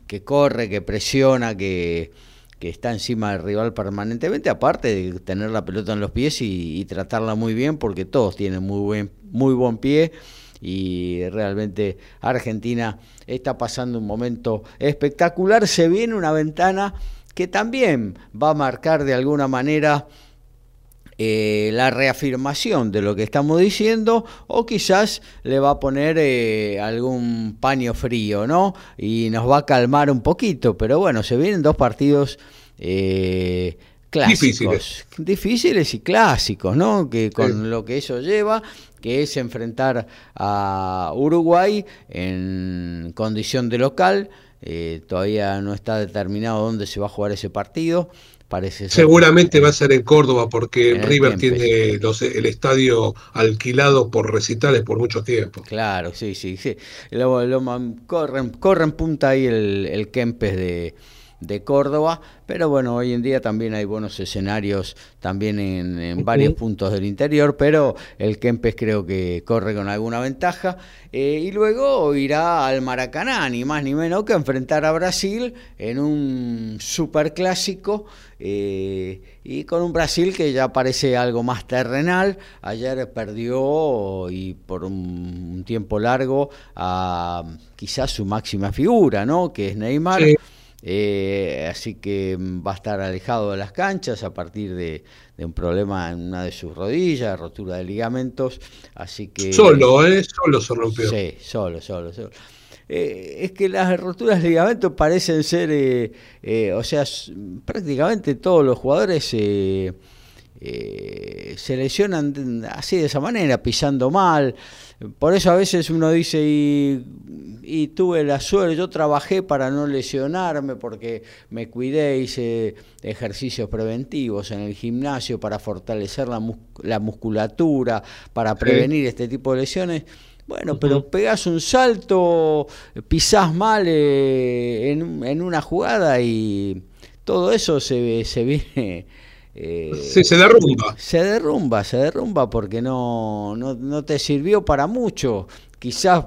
que corre, que presiona, que, que está encima del rival permanentemente, aparte de tener la pelota en los pies y, y tratarla muy bien, porque todos tienen muy buen, muy buen pie y realmente Argentina está pasando un momento espectacular. Se viene una ventana que también va a marcar de alguna manera eh, la reafirmación de lo que estamos diciendo o quizás le va a poner eh, algún paño frío, ¿no? Y nos va a calmar un poquito, pero bueno, se vienen dos partidos eh, clásicos, difíciles. difíciles y clásicos, ¿no? Que con lo que eso lleva, que es enfrentar a Uruguay en condición de local. todavía no está determinado dónde se va a jugar ese partido. Seguramente va a ser en Córdoba porque River tiene el estadio alquilado por recitales por mucho tiempo. Claro, sí, sí, sí. Lo, corren, corren punta ahí el, el Kempes de, de Córdoba, pero bueno, hoy en día también hay buenos escenarios también en, varios puntos del interior, pero el Kempes creo que corre con alguna ventaja. Eh, y luego irá al Maracaná, ni más ni menos que enfrentar a Brasil en un superclásico eh, y con un Brasil que ya parece algo más terrenal. Ayer perdió y por un, tiempo largo a quizás su máxima figura, ¿no? que es Neymar. Eh, así que mm, va a estar alejado de las canchas a partir de, un problema en una de sus rodillas, rotura de ligamentos. Así que. Solo, ¿eh? Solo se rompió. Sí, solo, solo, solo. Eh, es que las roturas de ligamentos parecen ser, eh, o sea, prácticamente todos los jugadores se lesionan así de esa manera, pisando mal. Por eso a veces uno dice, y, tuve la suerte, yo trabajé para no lesionarme porque me cuidé, hice ejercicios preventivos en el gimnasio para fortalecer la, la musculatura, para prevenir este tipo de lesiones. Bueno, pero pegás un salto, pisás mal eh, en, en, una jugada y todo eso se, se viene eh, se derrumba. Se derrumba, se derrumba porque no, no, te sirvió para mucho. Quizás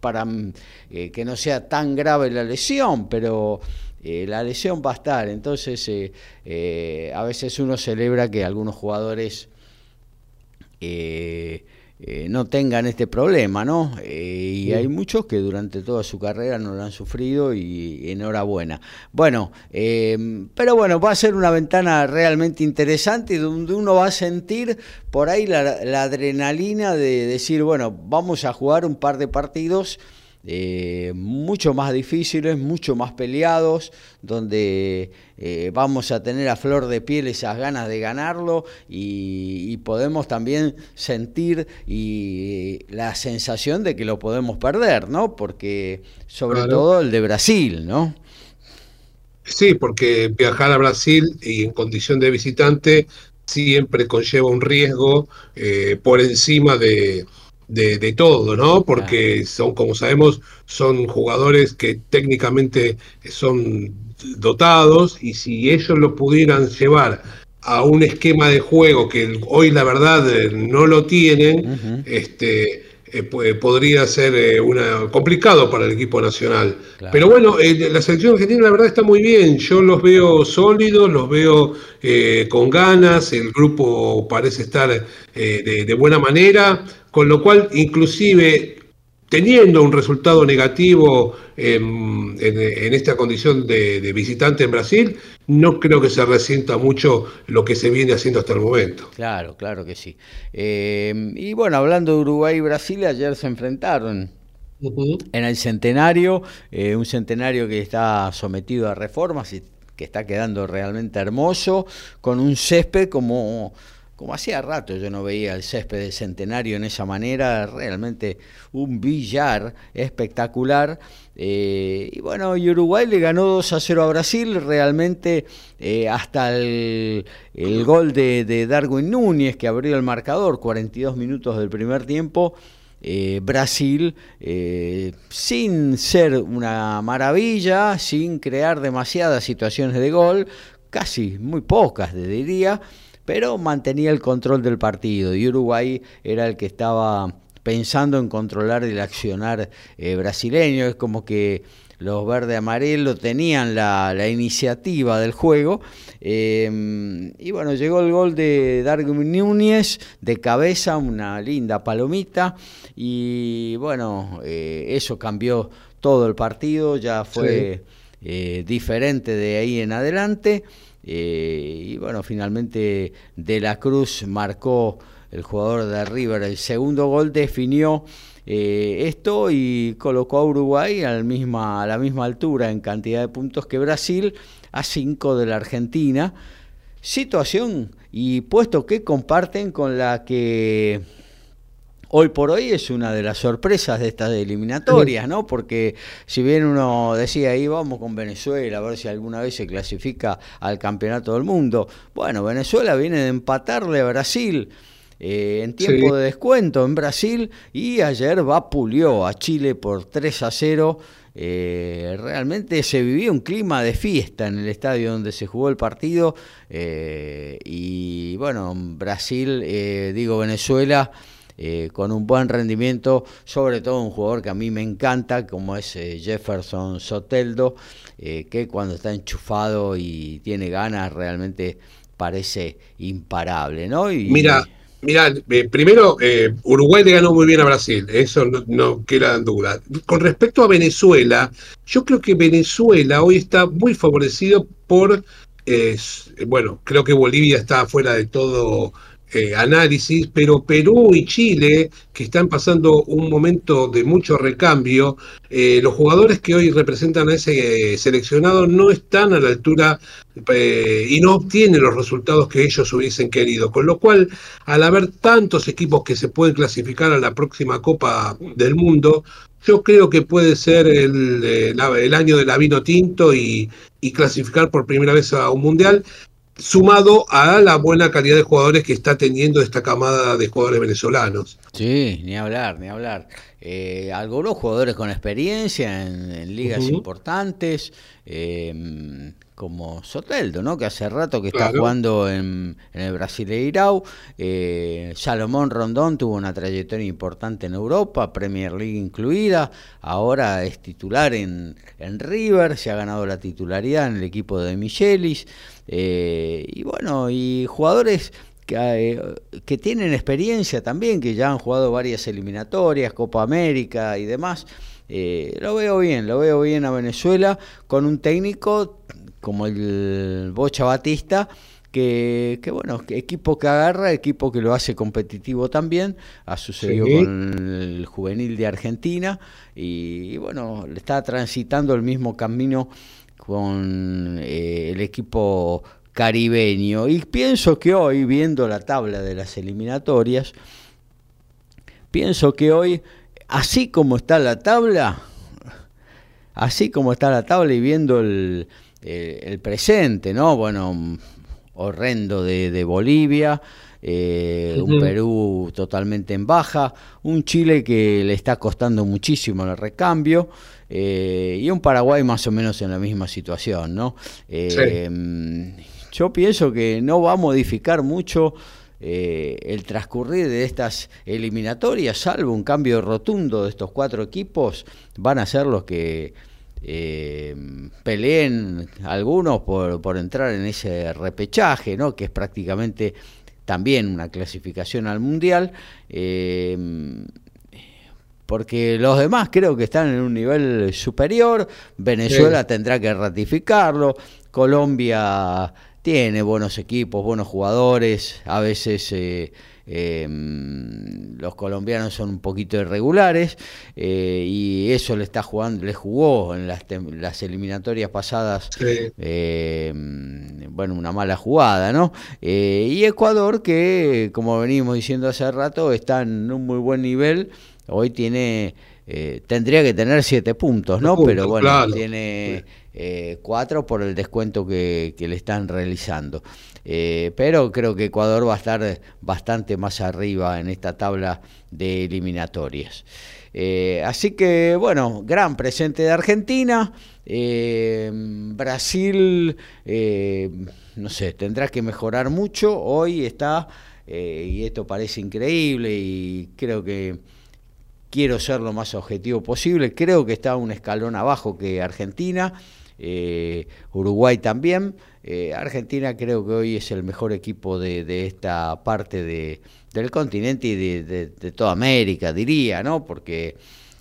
para mm, eh, que no sea tan grave la lesión, pero eh, la lesión va a estar. Entonces, a veces uno celebra que algunos jugadores eh, no tengan este problema, ¿no? Eh, y hay muchos que durante toda su carrera no lo han sufrido y, enhorabuena. Bueno, eh, pero bueno, va a ser una ventana realmente interesante donde uno va a sentir por ahí la, la adrenalina de decir, bueno, vamos a jugar un par de partidos eh, mucho más difíciles, mucho más peleados, donde eh, vamos a tener a flor de piel esas ganas de ganarlo y, podemos también sentir y la sensación de que lo podemos perder, ¿no? Porque sobre todo el de Brasil, ¿no? Sí, porque viajar a Brasil y en condición de visitante siempre conlleva un riesgo eh, por encima de, de, todo, ¿no? Porque son, como sabemos, son jugadores que técnicamente son dotados y si ellos lo pudieran llevar a un esquema de juego que hoy la verdad eh, no lo tienen, este, eh, podría ser eh, una, complicado para el equipo nacional. Pero bueno, la selección argentina la verdad está muy bien, yo los veo sólidos, los veo con ganas, el grupo parece estar de, de buena manera. Con lo cual inclusive teniendo un resultado negativo en, esta condición de, visitante en Brasil, no creo que se resienta mucho lo que se viene haciendo hasta el momento. Claro, claro que sí. Eh, y bueno, hablando de Uruguay y Brasil, ayer se enfrentaron. En el centenario, eh, un centenario que está sometido a reformas y que está quedando realmente hermoso, con un césped como como hacía rato yo no veía el césped del centenario en esa manera, realmente un billar espectacular. Eh, y bueno, Uruguay le ganó 2 a 0 a Brasil, realmente eh, hasta el, gol de, Darwin Núñez que abrió el marcador, 42 minutos del primer tiempo. Eh, Brasil, sin ser una maravilla, sin crear demasiadas situaciones de gol, casi muy pocas, diría, pero mantenía el control del partido y Uruguay era el que estaba pensando en controlar el accionar eh, brasileño. Es como que los verde amarillo tenían la, iniciativa del juego. Eh, y bueno, llegó el gol de Darwin Núñez de cabeza, una linda palomita. Y bueno, eh, eso cambió todo el partido. Ya fue diferente de ahí en adelante. Y bueno, finalmente De la Cruz marcó el jugador de River el segundo gol, definió esto y colocó a Uruguay a la, misma, a la misma altura en cantidad de puntos que Brasil, a 5 de la Argentina. Situación y puesto que comparten con la que hoy por hoy es una de las sorpresas de estas eliminatorias, ¿no? Porque si bien uno decía ahí vamos con Venezuela a ver si alguna vez se clasifica al campeonato del mundo, bueno, Venezuela viene de empatarle a Brasil. Eh, en tiempo de descuento en Brasil y ayer vapuleó a Chile por 3 a 0 eh, realmente se vivió un clima de fiesta en el estadio donde se jugó el partido eh, y bueno, Brasil, eh, digo Venezuela, con un buen rendimiento, sobre todo un jugador que a mí me encanta, como es Jefferson Soteldo, que cuando está enchufado y tiene ganas realmente parece imparable, ¿no? Mira, Mira, eh, primero, eh, Uruguay le ganó muy bien a Brasil, eso no, queda en duda. Con respecto a Venezuela, yo creo que Venezuela hoy está muy favorecido por, eh, bueno, creo que Bolivia está fuera de todo eh, análisis, pero Perú y Chile, que están pasando un momento de mucho recambio, eh, los jugadores que hoy representan a ese eh, seleccionado no están a la altura y no obtienen los resultados que ellos hubiesen querido. Con lo cual, al haber tantos equipos que se pueden clasificar a la próxima Copa del Mundo, yo creo que puede ser el, año del vino tinto y clasificar por primera vez a un mundial sumado a la buena calidad de jugadores que está teniendo esta camada de jugadores venezolanos. Sí, ni hablar, ni hablar. Eh, algunos jugadores con experiencia en, ligas importantes, eh, como Soteldo, ¿no? que hace rato que está jugando en, el Brasileirao. Eh, Salomón Rondón tuvo una trayectoria importante en Europa, Premier League incluida. Ahora es titular en, en River, se ha ganado la titularidad en el equipo de Michelis. Eh, y bueno, y jugadores que, eh, que, tienen experiencia también, que ya han jugado varias eliminatorias, Copa América y demás. Eh, lo veo bien, lo veo bien a Venezuela con un técnico como el Bocha Batista, que, que, bueno, equipo que agarra, equipo que lo hace competitivo también, ha sucedido con el juvenil de Argentina y, bueno, le está transitando el mismo camino con eh, el equipo caribeño y pienso que hoy, viendo la tabla de las eliminatorias, pienso que hoy, así como está la tabla, así como está la tabla y viendo el eh, el presente, ¿no? Bueno, horrendo de, Bolivia, eh, un Perú totalmente en baja, un Chile que le está costando muchísimo el recambio eh, y un Paraguay más o menos en la misma situación, ¿no? Yo pienso que no va a modificar mucho el transcurrir de estas eliminatorias, salvo un cambio rotundo de estos cuatro equipos, van a ser los que eh, peleen algunos por, por entrar en ese repechaje, ¿no? que es prácticamente también una clasificación al mundial. Eh, porque los demás creo que están en un nivel superior, Venezuela tendrá que ratificarlo, Colombia tiene buenos equipos, buenos jugadores, a veces eh, Em, los colombianos son un poquito irregulares eh, y eso le está jugando, le jugó en las, las eliminatorias pasadas, em, bueno, una mala jugada, ¿no? Eh, y Ecuador, que como venimos diciendo hace rato, está en un muy buen nivel, hoy tiene, eh, tendría que tener siete puntos, ¿no? Pero bueno, tiene cuatro por el descuento que, que le están realizando. Eh, pero creo que Ecuador va a estar bastante más arriba en esta tabla de eliminatorias. Eh, así que, bueno, gran presente de Argentina. Eh, Brasil, no sé, tendrá que mejorar mucho. Hoy está, y esto parece increíble, y creo que quiero ser lo más objetivo posible. Creo que está un escalón abajo que Argentina. Uruguay también. Eh, Argentina creo que hoy es el mejor equipo de, esta parte de, del continente y de, toda América, diría, ¿no? Porque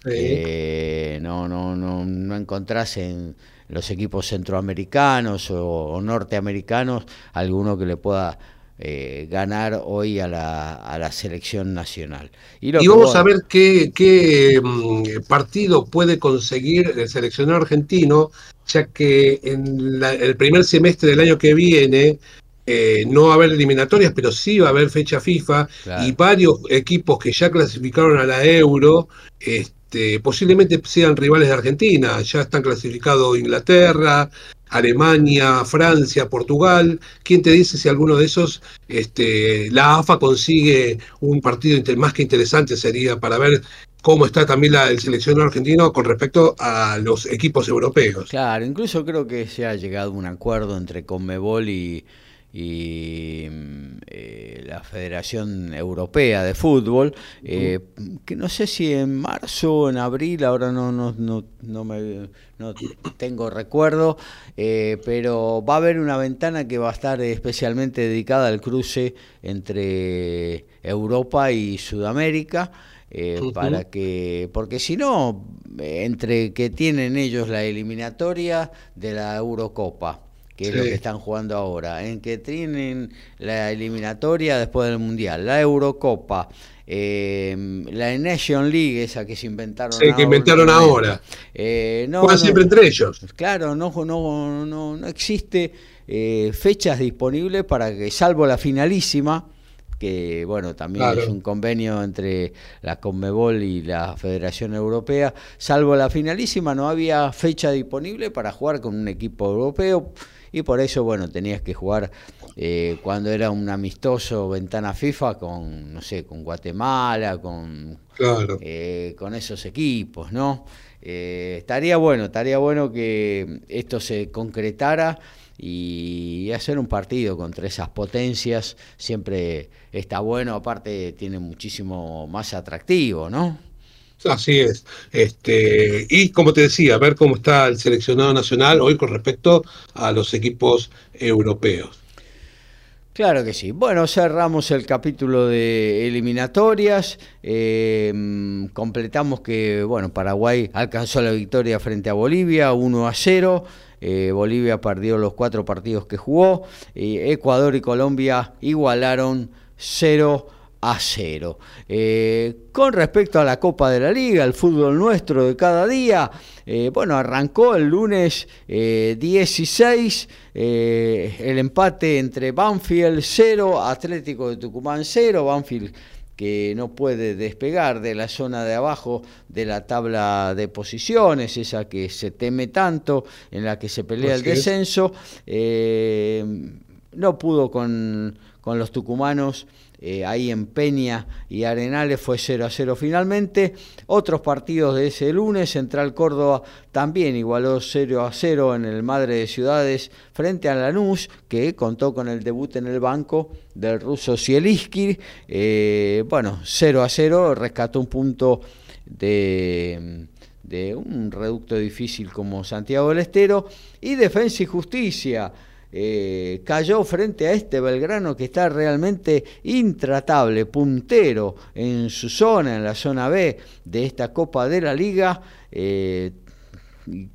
eh, no, no, no, no encontrás en los equipos centroamericanos o, norteamericanos alguno que le pueda eh, ganar hoy a la, a la selección nacional. Y, vamos a ver qué, qué mm, partido puede conseguir el seleccionado argentino, ya que en el primer semestre del año que viene eh, no va a haber eliminatorias, pero sí va a haber fecha FIFA y varios equipos que ya clasificaron a la Euro, este, posiblemente sean rivales de Argentina. Ya están clasificados Inglaterra, Alemania, Francia, Portugal. ¿Quién te dice si alguno de esos, este, la AFA consigue un partido más que interesante sería para ver cómo está también la, el seleccionado argentino con respecto a los equipos europeos. Claro, incluso creo que se ha llegado a un acuerdo entre Conmebol y, y mm, eh, la Federación Europea de Fútbol, eh, que no sé si en marzo o en abril, ahora no, no, no, no, me, no tengo recuerdo, eh, pero va a haber una ventana que va a estar especialmente dedicada al cruce entre Europa y Sudamérica. para que porque si no entre que tienen ellos la eliminatoria de la Eurocopa que es lo que están jugando ahora, en que tienen la eliminatoria después del Mundial, la Eurocopa, eh, la Nation League, esa que se inventaron sí, que inventaron ahora. Eh, no, siempre entre ellos. Claro, no, no, no, no existe eh, fechas disponibles para que, salvo la finalísima, que bueno, también es un convenio entre la Conmebol y la Federación Europea, salvo la finalísima no había fecha disponible para jugar con un equipo europeo y por eso, bueno, tenías que jugar eh, cuando era un amistoso ventana FIFA con, no sé, con Guatemala, con, eh, con esos equipos, ¿no? Eh, estaría bueno, estaría bueno que esto se concretara y hacer un partido contra esas potencias siempre está bueno, aparte tiene muchísimo más atractivo, ¿no? Así es. Este, y como te decía, ver cómo está el seleccionado nacional hoy con respecto a los equipos europeos. Claro que sí. Bueno, cerramos el capítulo de eliminatorias. Em, completamos que bueno, Paraguay alcanzó la victoria frente a Bolivia, 1 a 0. Eh, Bolivia perdió los cuatro partidos que jugó. Ecuador y Colombia igualaron 0 a cero. Eh, con respecto a la Copa de la Liga, el fútbol nuestro de cada día, eh, bueno, arrancó el lunes 16 eh, el empate entre Banfield 0, Atlético de Tucumán 0, Banfield que no puede despegar de la zona de abajo de la tabla de posiciones, esa que se teme tanto, en la que se pelea el descenso, no pudo con, con los tucumanos eh, ahí en Peña y Arenales fue 0 a 0 finalmente. Otros partidos de ese lunes, Central Córdoba también igualó 0 a 0 en el Madre de Ciudades frente a Lanús, que contó con el debut en el banco del ruso Sieliski. Eh, bueno, 0 a 0, rescató un punto de de un reducto difícil como Santiago del Estero y Defensa y Justicia eh, cayó frente a este Belgrano que está realmente intratable, puntero en su zona, en la zona B de esta Copa de la Liga. Eh,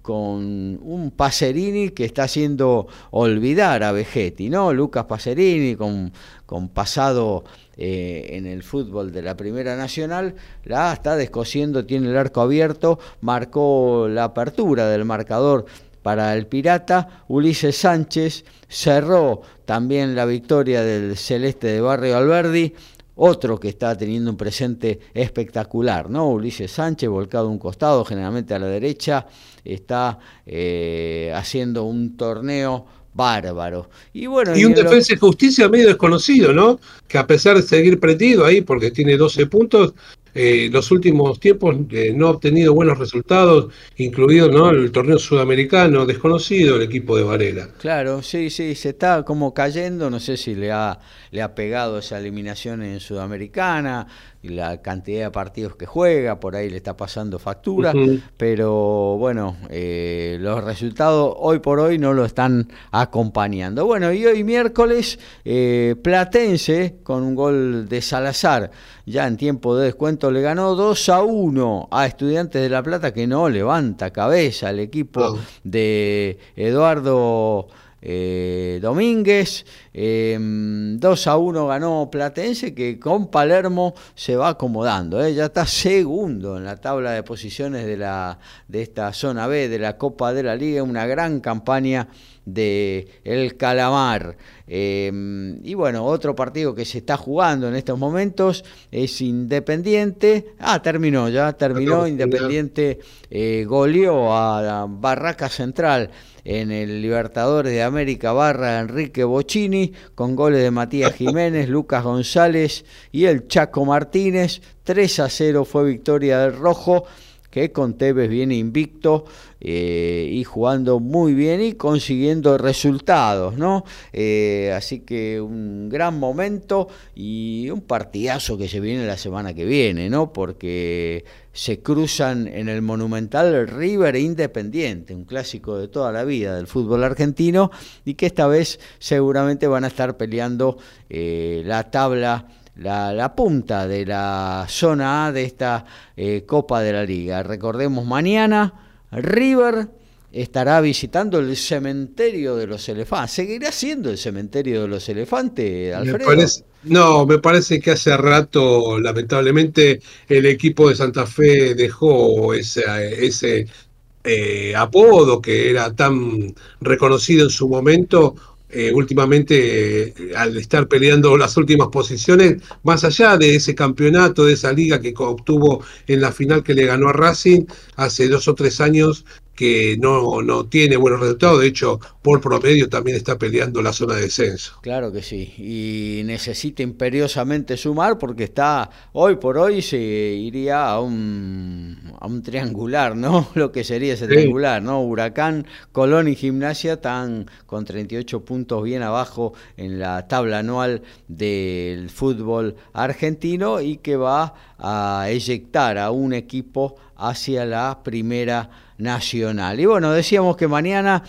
con un Pacerini que está haciendo olvidar a Vegetti, ¿no? Lucas Pacerini con, con pasado eh, en el fútbol de la Primera Nacional, la está descosiendo, tiene el arco abierto, marcó la apertura del marcador para el Pirata. Ulises Sánchez cerró también la victoria del Celeste de Barrio Alberdi. Otro que está teniendo un presente espectacular, ¿no? Ulises Sánchez, volcado a un costado, generalmente a la derecha, está eh, haciendo un torneo bárbaro. Y bueno, y un defensa de justicia medio desconocido, ¿no? Que a pesar de seguir prendido ahí porque tiene 12 puntos, eh, los últimos tiempos eh, no ha obtenido buenos resultados, incluido ¿no? el torneo sudamericano, desconocido el equipo de Varela. Claro, sí, sí, se está como cayendo, no sé si le ha, le ha pegado esa eliminación en Sudamericana, la cantidad de partidos que juega, por ahí le está pasando factura, pero bueno, eh, los resultados hoy por hoy no lo están acompañando. Bueno, y hoy miércoles, eh, Platense con un gol de Salazar, ya en tiempo de descuento le ganó 2 a 1 a Estudiantes de La Plata que no levanta cabeza el equipo de Eduardo eh, Domínguez. 2 em, a 1 ganó Platense que con Palermo se va acomodando. ¿eh? Ya está segundo en la tabla de posiciones de, la, de esta zona B de la Copa de la Liga. Una gran campaña de El Calamar. Em, y bueno, otro partido que se está jugando en estos momentos es Independiente. Ah, terminó, ya terminó. Independiente eh, goleó a Barraca Central en el Libertadores de América barra Enrique Bocini, con goles de Matías Jiménez, Lucas González y el Chaco Martínez. 3 a 0 fue victoria del Rojo, que con Tevez viene invicto eh, y jugando muy bien y consiguiendo resultados, ¿no? Eh, así que un gran momento y un partidazo que se viene la semana que viene, ¿no? Porque se cruzan en el monumental River Independiente, un clásico de toda la vida del fútbol argentino y que esta vez seguramente van a estar peleando eh, la tabla. La, punta de la zona A de esta Copa de la Liga. Recordemos mañana River estará visitando el cementerio de los elefantes. ¿Seguirá siendo el cementerio de los elefantes, Alfredo? no, me parece que hace rato, lamentablemente, el equipo de Santa Fe dejó ese, ese eh, apodo que era tan reconocido en su momento. Eh, últimamente, eh, al estar peleando las últimas posiciones, más allá de ese campeonato, de esa liga que obtuvo en la final que le ganó a Racing hace dos o tres años, que no, no tiene buenos resultados. De hecho, por promedio también está peleando la zona de descenso. Claro que sí. Y necesita imperiosamente sumar porque está, hoy por hoy se iría a un, a un triangular, ¿no? Lo que sería ese triangular, ¿no? Huracán, Colón y Gimnasia están con 38 puntos bien abajo en la tabla anual del fútbol argentino y que va a eyectar a un equipo hacia la primera nacional. Y bueno, decíamos que mañana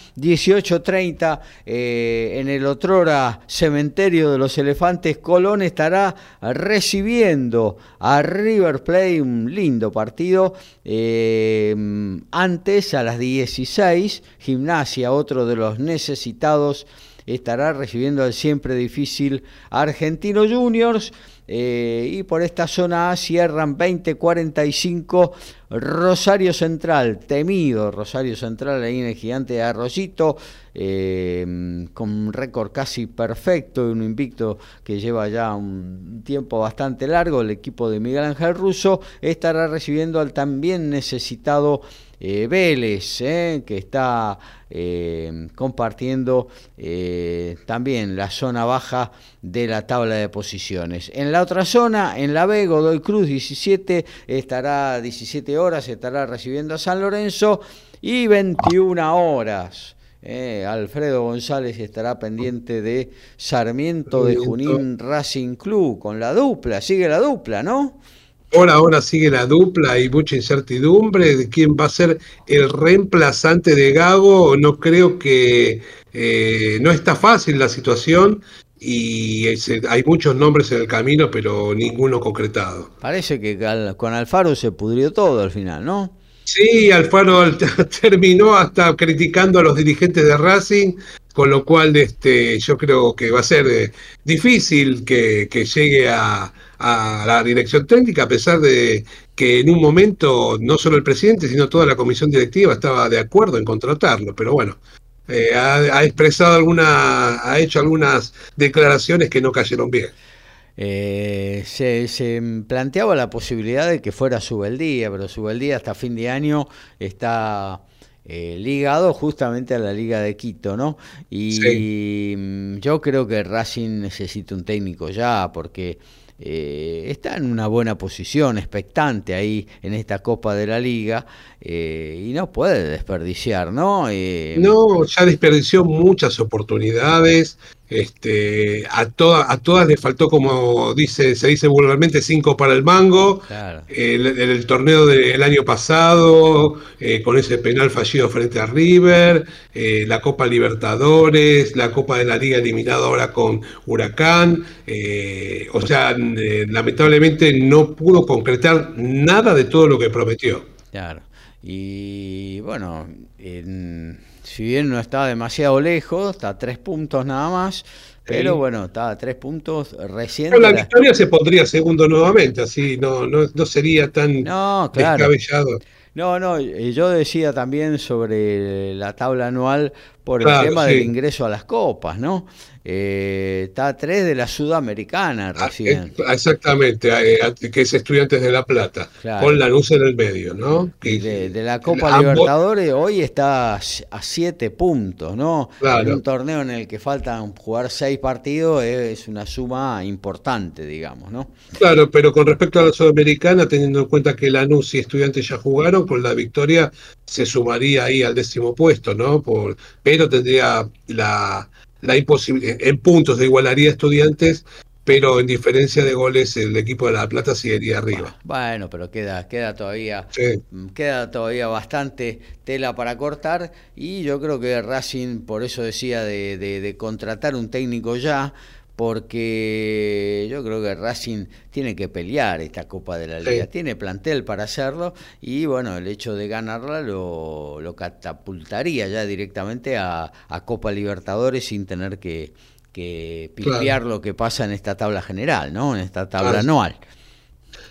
18.30 eh, en el otrora cementerio de los elefantes Colón estará recibiendo a River Plate, un lindo partido. Eh, antes, a las 16, Gimnasia, otro de los necesitados, estará recibiendo al siempre difícil Argentino Juniors. Eh, y por esta zona A cierran 2045 Rosario Central, temido Rosario Central ahí en el gigante Arroyito, eh, con un récord casi perfecto y un invicto que lleva ya un tiempo bastante largo, el equipo de Miguel Ángel Russo estará recibiendo al también necesitado eh, Vélez, eh, que está eh, compartiendo también la zona baja de la tabla de posiciones. En la otra zona, en la B, Godoy Cruz 17, estará 17 horas, estará recibiendo a San Lorenzo y 21 horas. Alfredo González estará pendiente de Sarmiento de Junín Racing Club con la dupla, sigue la dupla, ¿no? Ahora, ahora sigue la dupla y mucha incertidumbre de quién va a ser el reemplazante de Gago. No creo que eh, no está fácil la situación y hay muchos nombres en el camino, pero ninguno concretado. Parece que con Alfaro se pudrió todo al final, ¿no? Sí, Alfaro terminó hasta criticando a los dirigentes de Racing, con lo cual este, yo creo que va a ser eh, difícil que llegue a, a la dirección técnica, a pesar de que en un momento no solo el presidente, sino toda la comisión directiva estaba de acuerdo en contratarlo. Pero bueno, eh, ha, expresado alguna, ha hecho algunas declaraciones que no cayeron bien. Eh, se, planteaba la posibilidad de que fuera Subeldía, pero Subeldía hasta fin de año está eh, ligado justamente a la Liga de Quito, ¿no? Y yo creo que Racing necesita un técnico ya, porque eh, está en una buena posición, expectante ahí en esta Copa de la Liga eh, y no puede desperdiciar, ¿no? Eh, no, ya desperdició muchas oportunidades. Este, a, toda, a todas le faltó, como dice, se dice vulgarmente, cinco para el mango. El, torneo del año pasado, eh, con ese penal fallido frente a River, eh, la Copa Libertadores, la Copa de la Liga eliminada ahora con Huracán. Eh, o sea, lamentablemente no pudo concretar nada de todo lo que prometió. Claro. Y bueno, en si bien no está demasiado lejos, está a tres puntos nada más, pero bueno, está a tres puntos recién. Con la, victoria se pondría segundo nuevamente, así no, no, no sería tan no, descabellado. No, no, yo decía también sobre la tabla anual por el tema del ingreso a las copas, ¿no? Eh, está a tres de la Sudamericana ah, recién. exactamente, eh, que es Estudiantes de La Plata, con la luz en el medio, ¿no? de, la Copa Libertadores hoy está a siete puntos, ¿no? En un torneo en el que faltan jugar seis partidos es una suma importante, digamos, ¿no? Claro, pero con respecto a la Sudamericana, teniendo en cuenta que Lanús y Estudiantes ya jugaron, con la victoria se sumaría ahí al décimo puesto, ¿no? Por, pero tendría la la imposibilidad, en puntos de igualaría estudiantes, pero en diferencia de goles el equipo de La Plata seguiría arriba. Bueno, pero queda, queda todavía, mm, queda todavía bastante tela para cortar y yo creo que Racing, por eso decía de, de contratar un técnico ya, porque yo creo que Racing tiene que pelear esta Copa de la Liga, tiene plantel para hacerlo y bueno, el hecho de ganarla lo, catapultaría ya directamente a, Copa Libertadores sin tener que, que lo que pasa en esta tabla general, ¿no? En esta tabla anual.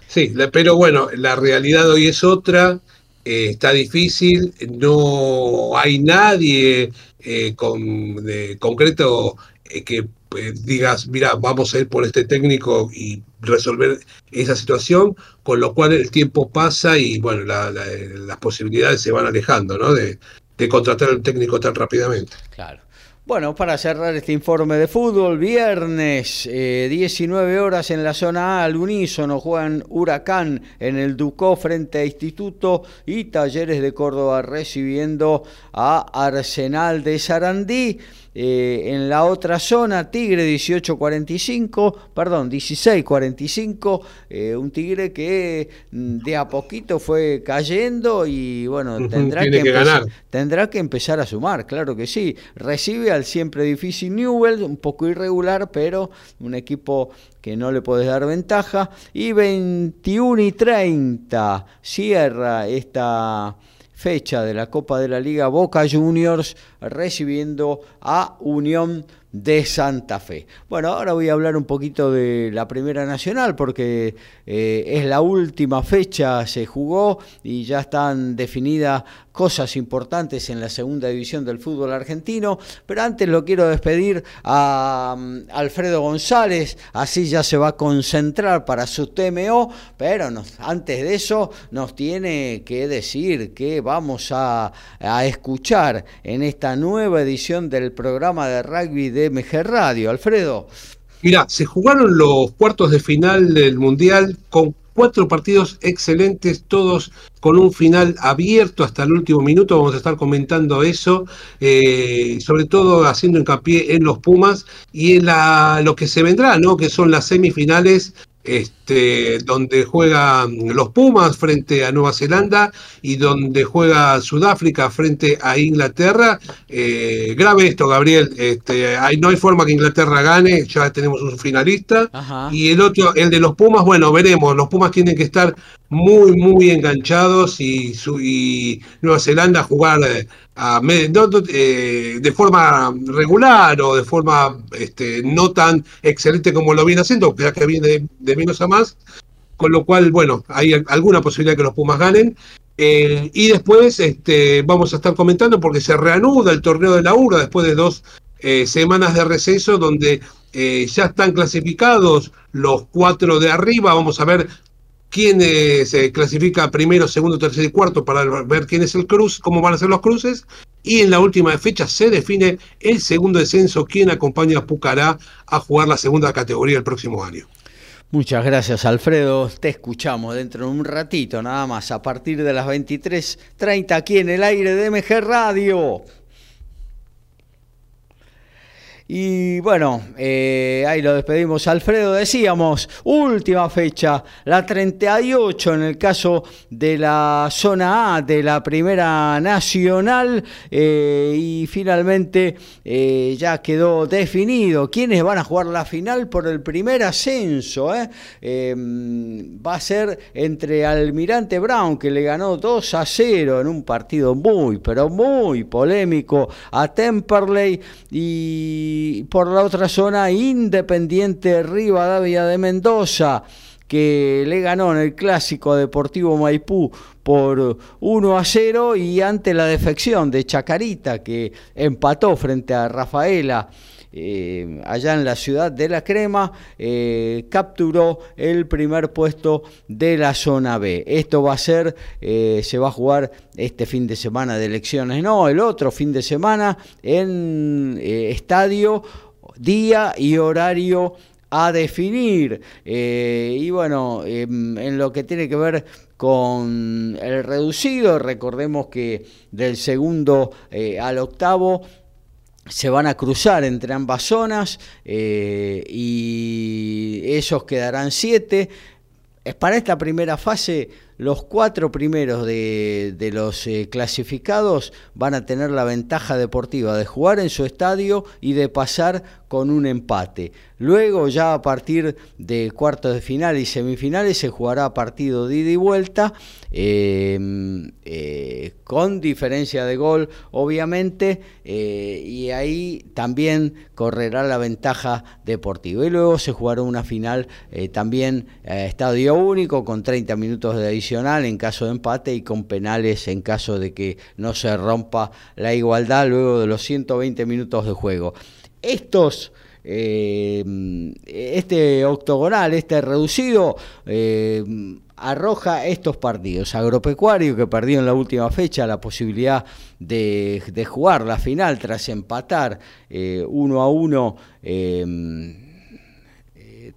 Sí, pero bueno, la realidad hoy es otra, eh, está difícil, no hay nadie eh, con, de concreto eh, que pues, digas, mira, vamos a ir por este técnico y resolver esa situación, con lo cual el tiempo pasa y bueno, las posibilidades se van alejando, ¿no? De, contratar al técnico tan rápidamente. Claro. Bueno, para cerrar este informe de fútbol, viernes 19 eh, horas en la zona A, al unísono juegan Huracán en el Ducó frente a Instituto y Talleres de Córdoba recibiendo a Arsenal de Sarandí. Eh, en la otra zona, Tigre 1845, perdón, 1645, eh, un Tigre que mm, de a poquito fue cayendo y bueno, tendrá que, empezar, tendrá que empezar a sumar, claro que sí. Recibe al siempre difícil Newell, un poco irregular, pero un equipo que no le puedes dar ventaja. Y 21 y 30 cierra esta fecha de la Copa de la Liga Boca Juniors recibiendo a Unión de Santa Fe. Bueno, ahora voy a hablar un poquito de la Primera Nacional porque eh, es la última fecha, se jugó y ya están definidas cosas importantes en la segunda división del fútbol argentino, pero antes lo quiero despedir a mm, Alfredo González, así ya se va a concentrar para su TMO, pero antes de eso nos tiene que decir que vamos a, a escuchar en esta nueva edición del programa de rugby de MG Radio. Alfredo. Mira, se jugaron los cuartos de final del Mundial con cuatro partidos excelentes, todos con un final abierto hasta el último minuto. Vamos a estar comentando eso, eh, sobre todo haciendo hincapié en los Pumas y en la, lo que se vendrá, ¿no? Que son las semifinales este, donde juegan los Pumas frente a Nueva Zelanda y donde juega Sudáfrica frente a Inglaterra. Eh, grave esto, Gabriel. Este, hay, no hay forma que Inglaterra gane, ya tenemos un finalista. Y el otro, el de los Pumas, bueno, veremos. Los Pumas tienen que estar muy, muy enganchados y, su, y Nueva Zelanda jugar eh, de forma regular o de forma este, no tan excelente como lo viene haciendo, ya que viene de, menos a más, con lo cual, bueno, hay alguna posibilidad que los Pumas ganen. Eh, y después este, vamos a estar comentando porque se reanuda el torneo de la URA después de dos eh, semanas de receso donde ya están clasificados los cuatro de arriba. Vamos a ver quién se clasifica primero, segundo, tercero y cuarto para ver quién es el cruz, cómo van a ser los cruces. Y en la última fecha se define el segundo descenso, quién acompaña a Pucará a jugar la segunda categoría el próximo año. Muchas gracias Alfredo, te escuchamos dentro de un ratito nada más, a partir de las 23.30 aquí en el aire de MG Radio. Y bueno, eh, ahí lo despedimos. Alfredo, decíamos, última fecha, la 38 en el caso de la zona A de la Primera Nacional. Eh, y finalmente eh, ya quedó definido quiénes van a jugar la final por el primer ascenso. va a ser entre Almirante Brown, que le ganó 2 a 0 en un partido muy, pero muy polémico a Temperley. Y por la otra zona Independiente Rivadavia de Mendoza que le ganó en el clásico Deportivo Maipú por 1 a 0 y ante la defección de Chacarita que empató frente a Rafaela eh, allá en la ciudad de La Crema, eh, capturó el primer puesto de la zona B. Esto va a ser, eh, se va a jugar este fin de semana de elecciones, no, el otro fin de semana en estadio, día y horario a definir. y bueno, em, en lo que tiene que ver con el reducido, recordemos que del segundo al octavo se van a cruzar entre ambas zonas eh, y esos quedarán siete. Para esta primera fase los cuatro primeros de, los eh, clasificados van a tener la ventaja deportiva de jugar en su estadio y de pasar con un empate. Luego ya a partir de cuartos de final y semifinales se jugará partido de ida y vuelta em, eh, con diferencia de gol obviamente eh, y ahí también correrá la ventaja deportiva. Y luego se jugará una final también estadio único con 30 minutos de en caso de empate y con penales en caso de que no se rompa la igualdad luego de los 120 minutos de juego. Estos eh, este octogonal, este reducido, eh, arroja estos partidos. Agropecuario, que perdió en la última fecha la posibilidad de, jugar la final tras empatar eh, uno a uno.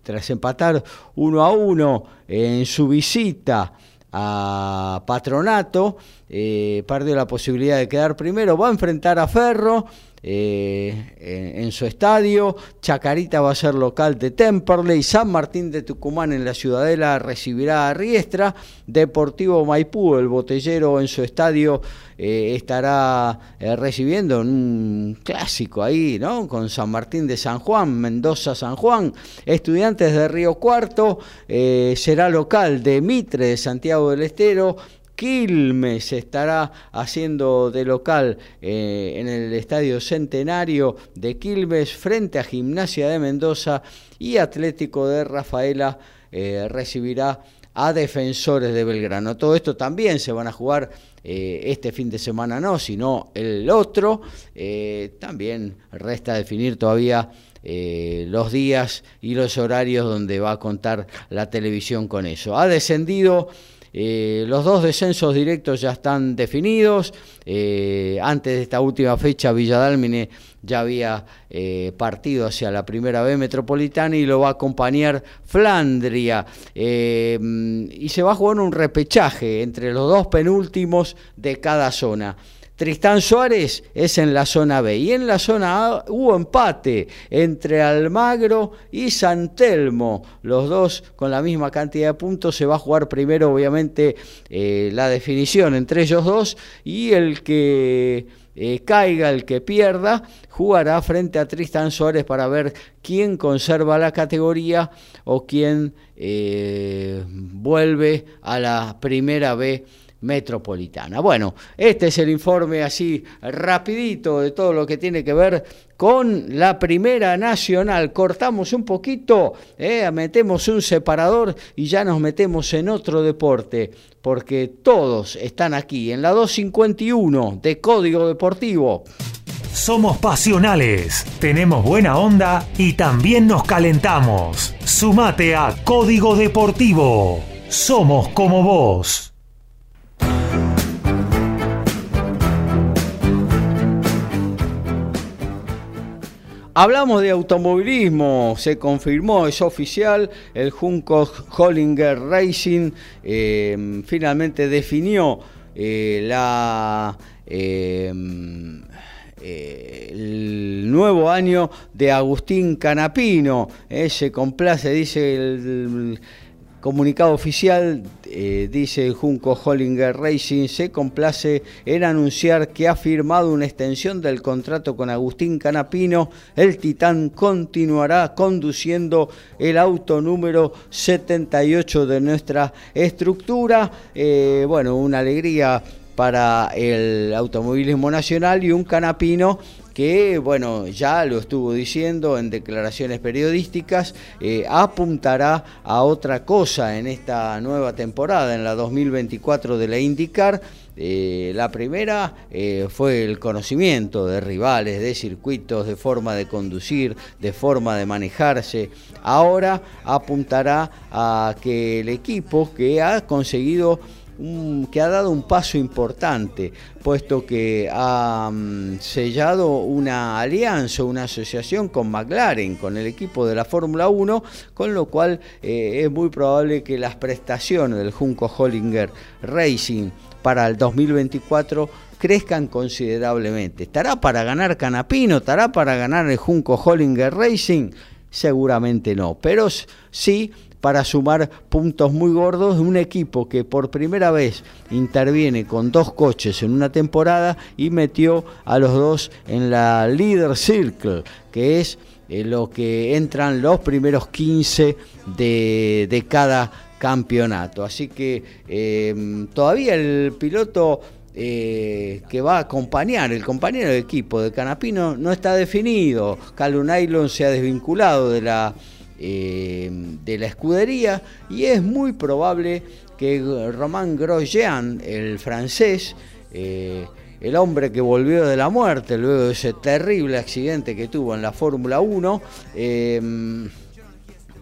tras empatar uno a uno en su visita a Patronato, eh, perdió la posibilidad de quedar primero, va a enfrentar a Ferro, eh, en, su estadio. Chacarita va a ser local de Temperley. San Martín de Tucumán en la Ciudadela recibirá a Riestra. Deportivo Maipú, el botellero en su estadio, eh, estará eh, recibiendo un clásico ahí, ¿no? Con San Martín de San Juan, Mendoza San Juan. Estudiantes de Río Cuarto será local de Mitre de Santiago del Estero. Quilmes estará haciendo de local eh, en el Estadio Centenario de Quilmes frente a Gimnasia de Mendoza y Atlético de Rafaela eh, recibirá a Defensores de Belgrano. Todo esto también se van a jugar eh, este fin de semana, no, sino el otro. también resta definir todavía los días y los horarios donde va a contar la televisión con eso. Ha descendido eh, los dos descensos directos ya están definidos. Eh, antes de esta última fecha, Villadalmine ya había eh, partido hacia la primera B metropolitana y lo va a acompañar Flandria. y se va a jugar un repechaje entre los dos penúltimos de cada zona. Tristán Suárez es en la zona B. Y en la zona A hubo empate entre Almagro y San Telmo. Los dos con la misma cantidad de puntos. Se va a jugar primero, obviamente, eh, la definición entre ellos dos. Y el que eh, caiga, el que pierda, jugará frente a Tristán Suárez para ver quién conserva la categoría o quién eh, vuelve a la primera B metropolitana. Bueno, este es el informe así rapidito de todo lo que tiene que ver con la Primera Nacional. Cortamos un poquito, eh, metemos un separador y ya nos metemos en otro deporte, porque todos están aquí en la 251 de Código Deportivo. Somos pasionales, tenemos buena onda y también nos calentamos. Sumate a Código Deportivo. Somos como vos. Hablamos de automovilismo, se confirmó, es oficial, el Junco Hollinger Racing eh, finalmente definió eh, la, eh, el nuevo año de Agustín Canapino. Eh, se complace, dice el Comunicado oficial eh, dice Junco Hollinger Racing se complace en anunciar que ha firmado una extensión del contrato con Agustín Canapino. El Titán continuará conduciendo el auto número 78 de nuestra estructura. Eh, bueno, una alegría para el automovilismo nacional y un canapino que, bueno, ya lo estuvo diciendo en declaraciones periodísticas, eh, apuntará a otra cosa en esta nueva temporada, en la 2024 de la IndyCar. Eh, la primera eh, fue el conocimiento de rivales, de circuitos, de forma de conducir, de forma de manejarse. Ahora apuntará a que el equipo que ha conseguido que ha dado un paso importante, puesto que ha mm, sellado una alianza, una asociación con McLaren, con el equipo de la Fórmula 1, con lo cual eh, es muy probable que las prestaciones del Junco Hollinger Racing para el 2024 crezcan considerablemente. ¿Estará para ganar Canapino? ¿Estará para ganar el Junco Hollinger Racing? Seguramente no, pero sí para sumar puntos muy gordos de un equipo que por primera vez interviene con dos coches en una temporada y metió a los dos en la Leader Circle, que es eh, lo que entran los primeros 15 de, cada campeonato. Así que em, todavía el piloto eh, que va a acompañar, el compañero de equipo de Canapino, no está definido. Calum se ha desvinculado de la eh, de la escudería y es muy probable que Romain Grosjean, el francés, eh, el hombre que volvió de la muerte luego de ese terrible accidente que tuvo en la Fórmula 1, eh,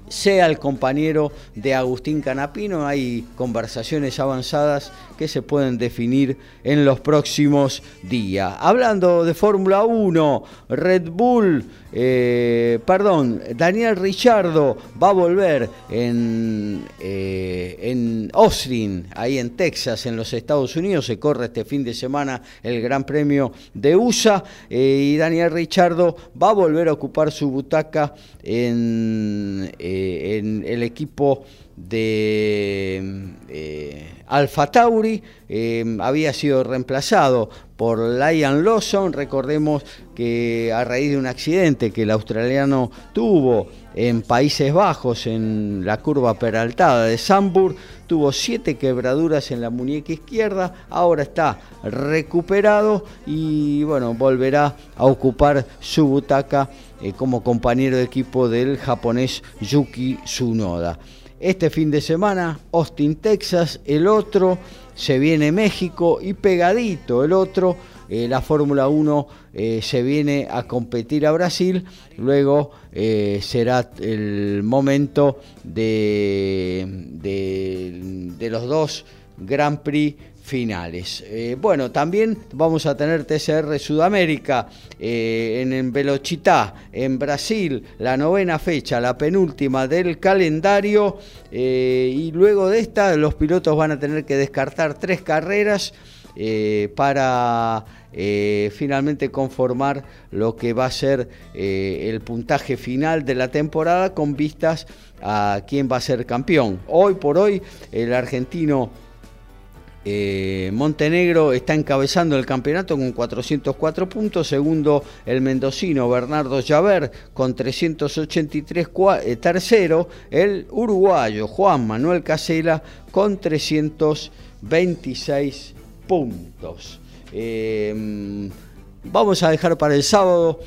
sea el compañero de Agustín Canapino. Hay conversaciones avanzadas que se pueden definir en los próximos días. Hablando de Fórmula 1, Red Bull, eh, perdón, Daniel Richardo va a volver en, eh, en Austin, ahí en Texas, en los Estados Unidos. Se corre este fin de semana el Gran Premio de USA eh, y Daniel Richardo va a volver a ocupar su butaca en, en el equipo de eh, Alfa Tauri, eh, había sido reemplazado por Lion Lawson, recordemos que a raíz de un accidente que el australiano tuvo en Países Bajos, en la curva peraltada de Sambur, tuvo siete quebraduras en la muñeca izquierda, ahora está recuperado y bueno, volverá a ocupar su butaca eh, como compañero de equipo del japonés Yuki Tsunoda. Este fin de semana, Austin, Texas, el otro se viene México y pegadito el otro, eh, la Fórmula 1 eh, se viene a competir a Brasil, luego eh, será el momento de, de los dos Grand Prix finales. Eh, bueno, también vamos a tener TCR Sudamérica eh, en, Velochitá, en Brasil, la novena fecha, la penúltima del calendario. Eh, y luego de esta, los pilotos van a tener que descartar tres carreras. para finalmente conformar lo que va a ser el puntaje final de la temporada con vistas a quién va a ser campeón. Hoy por hoy el argentino eh, Montenegro está encabezando el campeonato con 404 puntos, segundo el mendocino Bernardo Llaver con 383, eh, tercero el uruguayo Juan Manuel Casela con 326 puntos. Eh, vamos a dejar para el sábado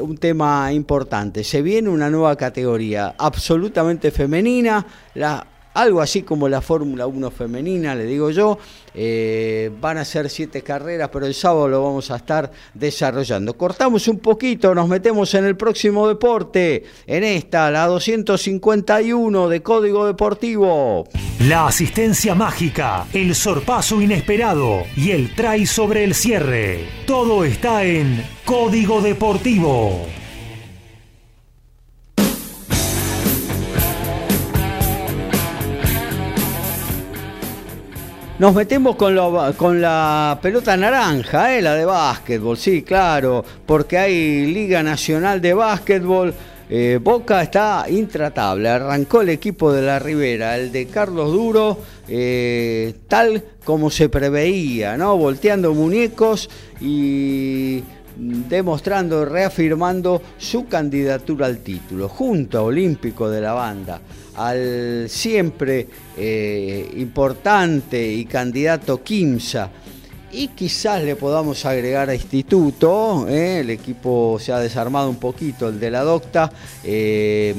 un tema importante. Se viene una nueva categoría absolutamente femenina, la algo así como la Fórmula 1 femenina, le digo yo. Eh, van a ser siete carreras, pero el sábado lo vamos a estar desarrollando. Cortamos un poquito, nos metemos en el próximo deporte, en esta, la 251 de Código Deportivo. La asistencia mágica, el sorpaso inesperado y el try sobre el cierre. Todo está en Código Deportivo. Nos metemos con, la pelota naranja, ¿eh? la de básquetbol, sí, claro, porque hay Liga Nacional de Básquetbol. Eh, Boca está intratable, arrancó el equipo de la Ribera, el de Carlos Duro, eh, tal como se preveía, ¿no? Volteando muñecos y demostrando, reafirmando su candidatura al título, junto a Olímpico de la banda al siempre eh, importante y candidato Kimsa. Y quizás le podamos agregar a Instituto, eh, el equipo se ha desarmado un poquito, el de la Docta, eh,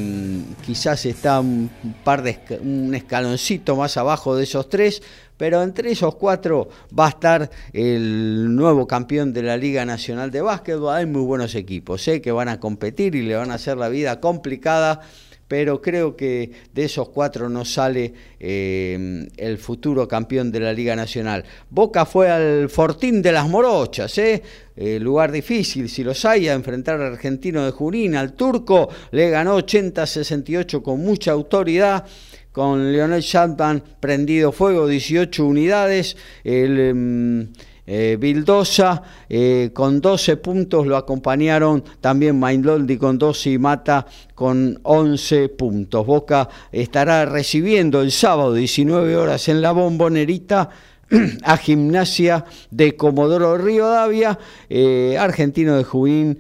quizás está un par de un escaloncito más abajo de esos tres, pero entre esos cuatro va a estar el nuevo campeón de la Liga Nacional de Básquetbol. Hay muy buenos equipos sé que van a competir y le van a hacer la vida complicada pero creo que de esos cuatro no sale eh, el futuro campeón de la Liga Nacional. Boca fue al Fortín de las Morochas, ¿eh? eh lugar difícil, si los hay, a enfrentar al argentino de Junín, al turco, le ganó 80-68 con mucha autoridad con Leonel Chapman prendido fuego, 18 unidades. El, em, eh, Vildosa eh, con 12 puntos, lo acompañaron también Maindoldi con 12 y Mata con 11 puntos. Boca estará recibiendo el sábado 19 horas en la bombonerita a Gimnasia de Comodoro Rivadavia, eh, Argentino de Junín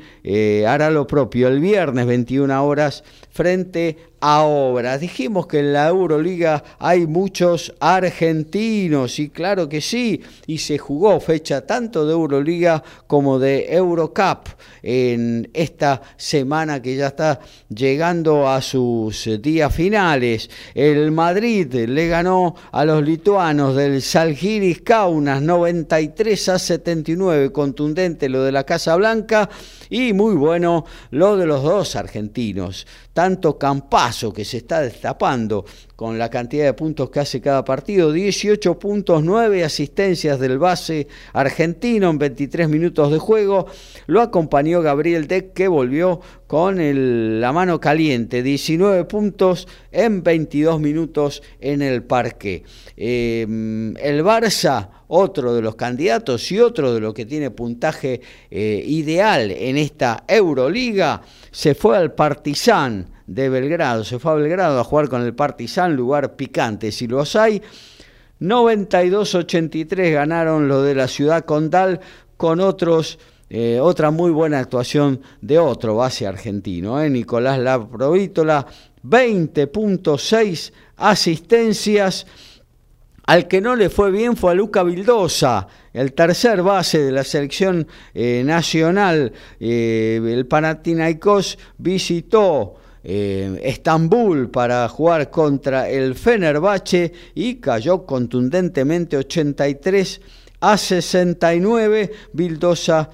hará lo propio el viernes 21 horas frente a Obras. Dijimos que en la Euroliga hay muchos argentinos, y claro que sí, y se jugó fecha tanto de Euroliga como de Eurocup en esta semana que ya está llegando a sus días finales. El Madrid le ganó a los lituanos del Salgiris Kaunas 93 a 79, contundente lo de la Casa Blanca y muy bueno lo de los dos argentinos tanto Campazo que se está destapando con la cantidad de puntos que hace cada partido, 18 puntos, 9 asistencias del base argentino en 23 minutos de juego, lo acompañó Gabriel Deck que volvió con la mano caliente, 19 puntos en 22 minutos en el parque. Em, el Barça otro de los candidatos y otro de los que tiene puntaje eh, ideal en esta Euroliga, se fue al Partizan de Belgrado, se fue a Belgrado a jugar con el Partizan, lugar picante si los hay. 92-83 ganaron lo de la ciudad condal con otros eh, otra muy buena actuación de otro base argentino, eh, Nicolás Laprovítola, 20.6 asistencias al que no le fue bien fue a Luca Vildosa, el tercer base de la selección eh, nacional. Eh, el Panathinaikos visitó eh, Estambul para jugar contra el Fenerbahce y cayó contundentemente 83 a 69. Vildosa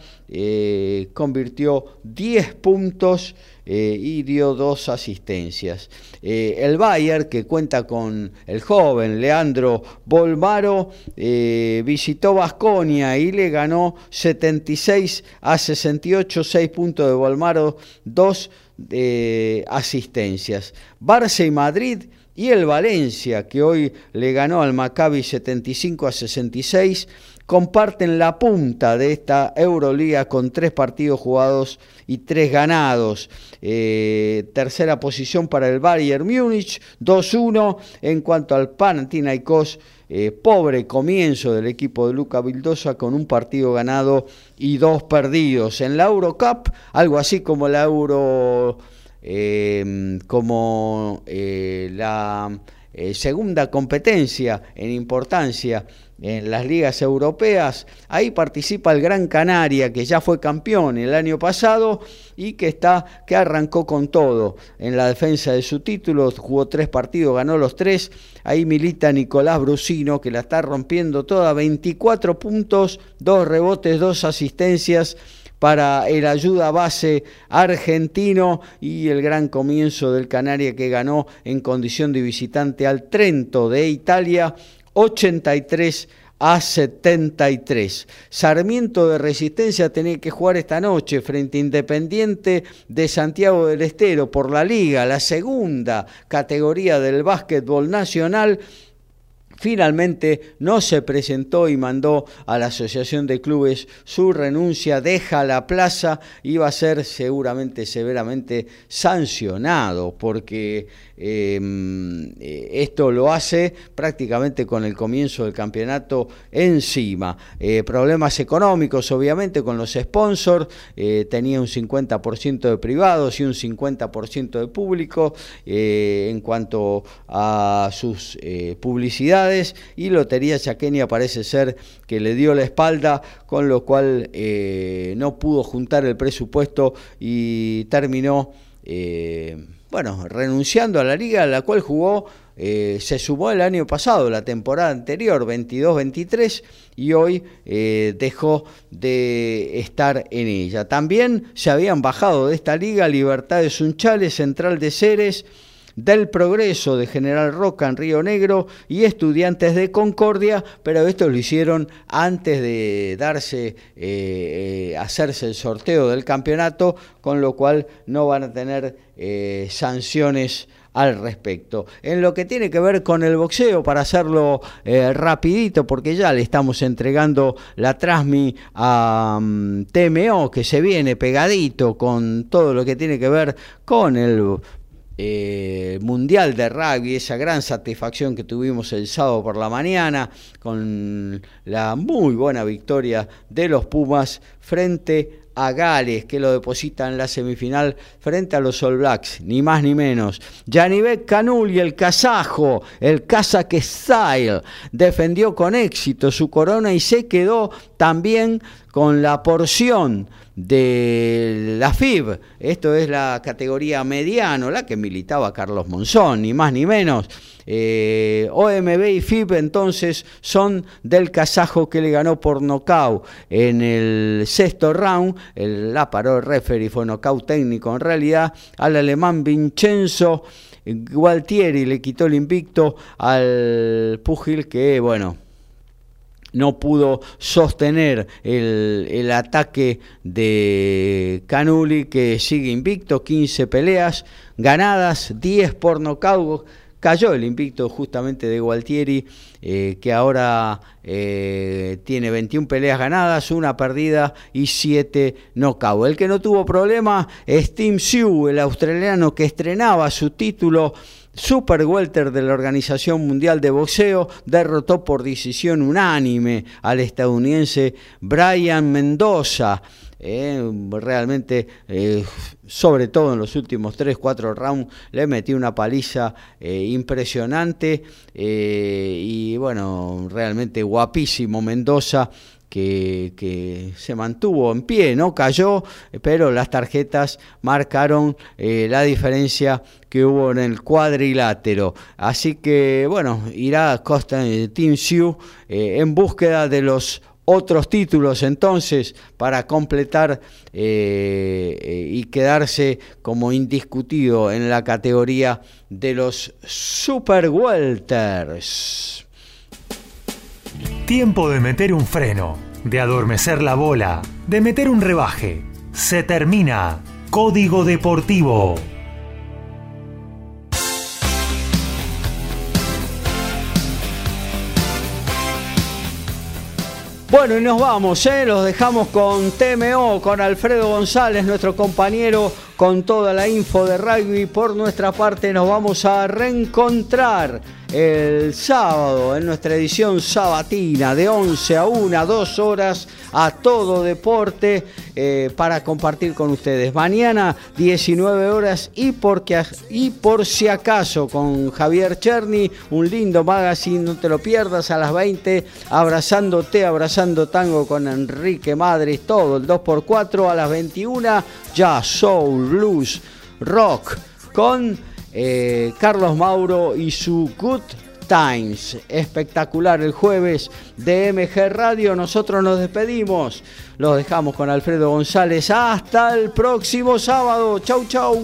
convirtió 10 puntos eh, y dio dos asistencias. Eh, el Bayern, que cuenta con el joven Leandro Bolmaro, eh, visitó Vasconia y le ganó 76 a 68, 6 puntos de Bolmaro, dos asistencias. Barça y Madrid y el Valencia, que hoy le ganó al Maccabi 75 a 66, comparten la punta de esta Euroliga con tres partidos jugados y tres ganados. Eh, tercera posición para el Bayern Múnich, 2-1. En cuanto al Panathinaikos, eh, pobre comienzo del equipo de Luca Vildosa con un partido ganado y dos perdidos. En la Eurocup, algo así como la Euro... Eh, como la segunda competencia en importancia en las ligas europeas. Ahí participa el Gran Canaria, que ya fue campeón el año pasado y que está que arrancó con todo en la defensa de su título, jugó tres partidos, ganó los tres. Ahí milita Nicolás Brusino, que la está rompiendo toda, 24 puntos, dos rebotes, dos asistencias para el ayuda base argentino y el gran comienzo del Canaria que ganó en condición de visitante al Trento de Italia 83 a 73. Sarmiento de Resistencia tiene que jugar esta noche frente Independiente de Santiago del Estero por la Liga, la segunda categoría del básquetbol nacional finalmente no se presentó y mandó a la Asociación de Clubes su renuncia, deja la plaza y va a ser seguramente severamente sancionado porque eh, esto lo hace prácticamente con el comienzo del campeonato encima. Eh, problemas económicos, obviamente, con los sponsors, eh, tenía un 50% de privados y un 50% de público en cuanto a sus publicidades y Lotería Chaqueña parece ser que le dio la espalda, con lo cual no pudo juntar el presupuesto y terminó bueno, renunciando a la liga a la cual jugó, eh, se sumó el año pasado, la temporada anterior, 22-23, y hoy eh, dejó de estar en ella. También se habían bajado de esta liga Libertad de Sunchales, Central de Ceres, del Progreso de General Roca en Río Negro y Estudiantes de Concordia, pero esto lo hicieron antes de darse, eh, hacerse el sorteo del campeonato, con lo cual no van a tener eh, sanciones al respecto. En lo que tiene que ver con el boxeo, para hacerlo eh, rapidito, porque ya le estamos entregando la Trasmi a mm, TMO, que se viene pegadito con todo lo que tiene que ver con el eh, Mundial de Rugby, esa gran satisfacción que tuvimos el sábado por la mañana, con la muy buena victoria de los Pumas frente a Gales, que lo deposita en la semifinal frente a los All Blacks, ni más ni menos. Janibek y el kazajo, el Kazakh Style, defendió con éxito su corona y se quedó también con la porción de la FIB, esto es la categoría mediano, la que militaba Carlos Monzón, ni más ni menos. Eh, OMB y FIB entonces son del kazajo que le ganó por nocaut en el sexto round, el, la paró el referee, fue nocaut técnico en realidad, al alemán Vincenzo Gualtieri. Le quitó el invicto al púgil que, bueno, no pudo sostener el, ataque de Canuli, que sigue invicto, 15 peleas ganadas, 10 por nocaut. Cayó el invicto justamente de Gualtieri, eh, que ahora eh, tiene 21 peleas ganadas, una perdida y 7 nocaut. El que no tuvo problema es Tim Sue, el australiano que estrenaba su título Super Welter de la Organización Mundial de Boxeo derrotó por decisión unánime al estadounidense Brian Mendoza. Eh, realmente, eh, sobre todo en los últimos 3-4 rounds, le metió una paliza eh, impresionante y bueno, realmente guapísimo Mendoza que, se mantuvo en pie, no cayó, pero las tarjetas marcaron eh, la diferencia que hubo en el cuadrilátero. Así que, bueno, irá Costa eh, Team Sioux eh, en búsqueda de los otros títulos entonces para completar y quedarse como indiscutido en la categoría de los Super Welters. Tiempo de meter un freno, de adormecer la bola, de meter un rebaje. Se termina. Código Deportivo. Bueno, y nos vamos, ¿eh? los dejamos con TMO, con Alfredo González, nuestro compañero, con toda la info de rugby. Por nuestra parte, nos vamos a reencontrar el sábado en nuestra edición sabatina de 11 a 1, 2 horas a todo deporte eh, para compartir con ustedes. Mañana 19 horas y, porque, y por si acaso con Javier Cherny, un lindo magazine, no te lo pierdas a las 20, abrazándote, abrazando tango con Enrique Madres, todo el 2x4 a las 21, ya soul, blues, rock con... Eh, Carlos Mauro y su Good Times. Espectacular el jueves de MG Radio. Nosotros nos despedimos. Los dejamos con Alfredo González. Hasta el próximo sábado. Chau, chau.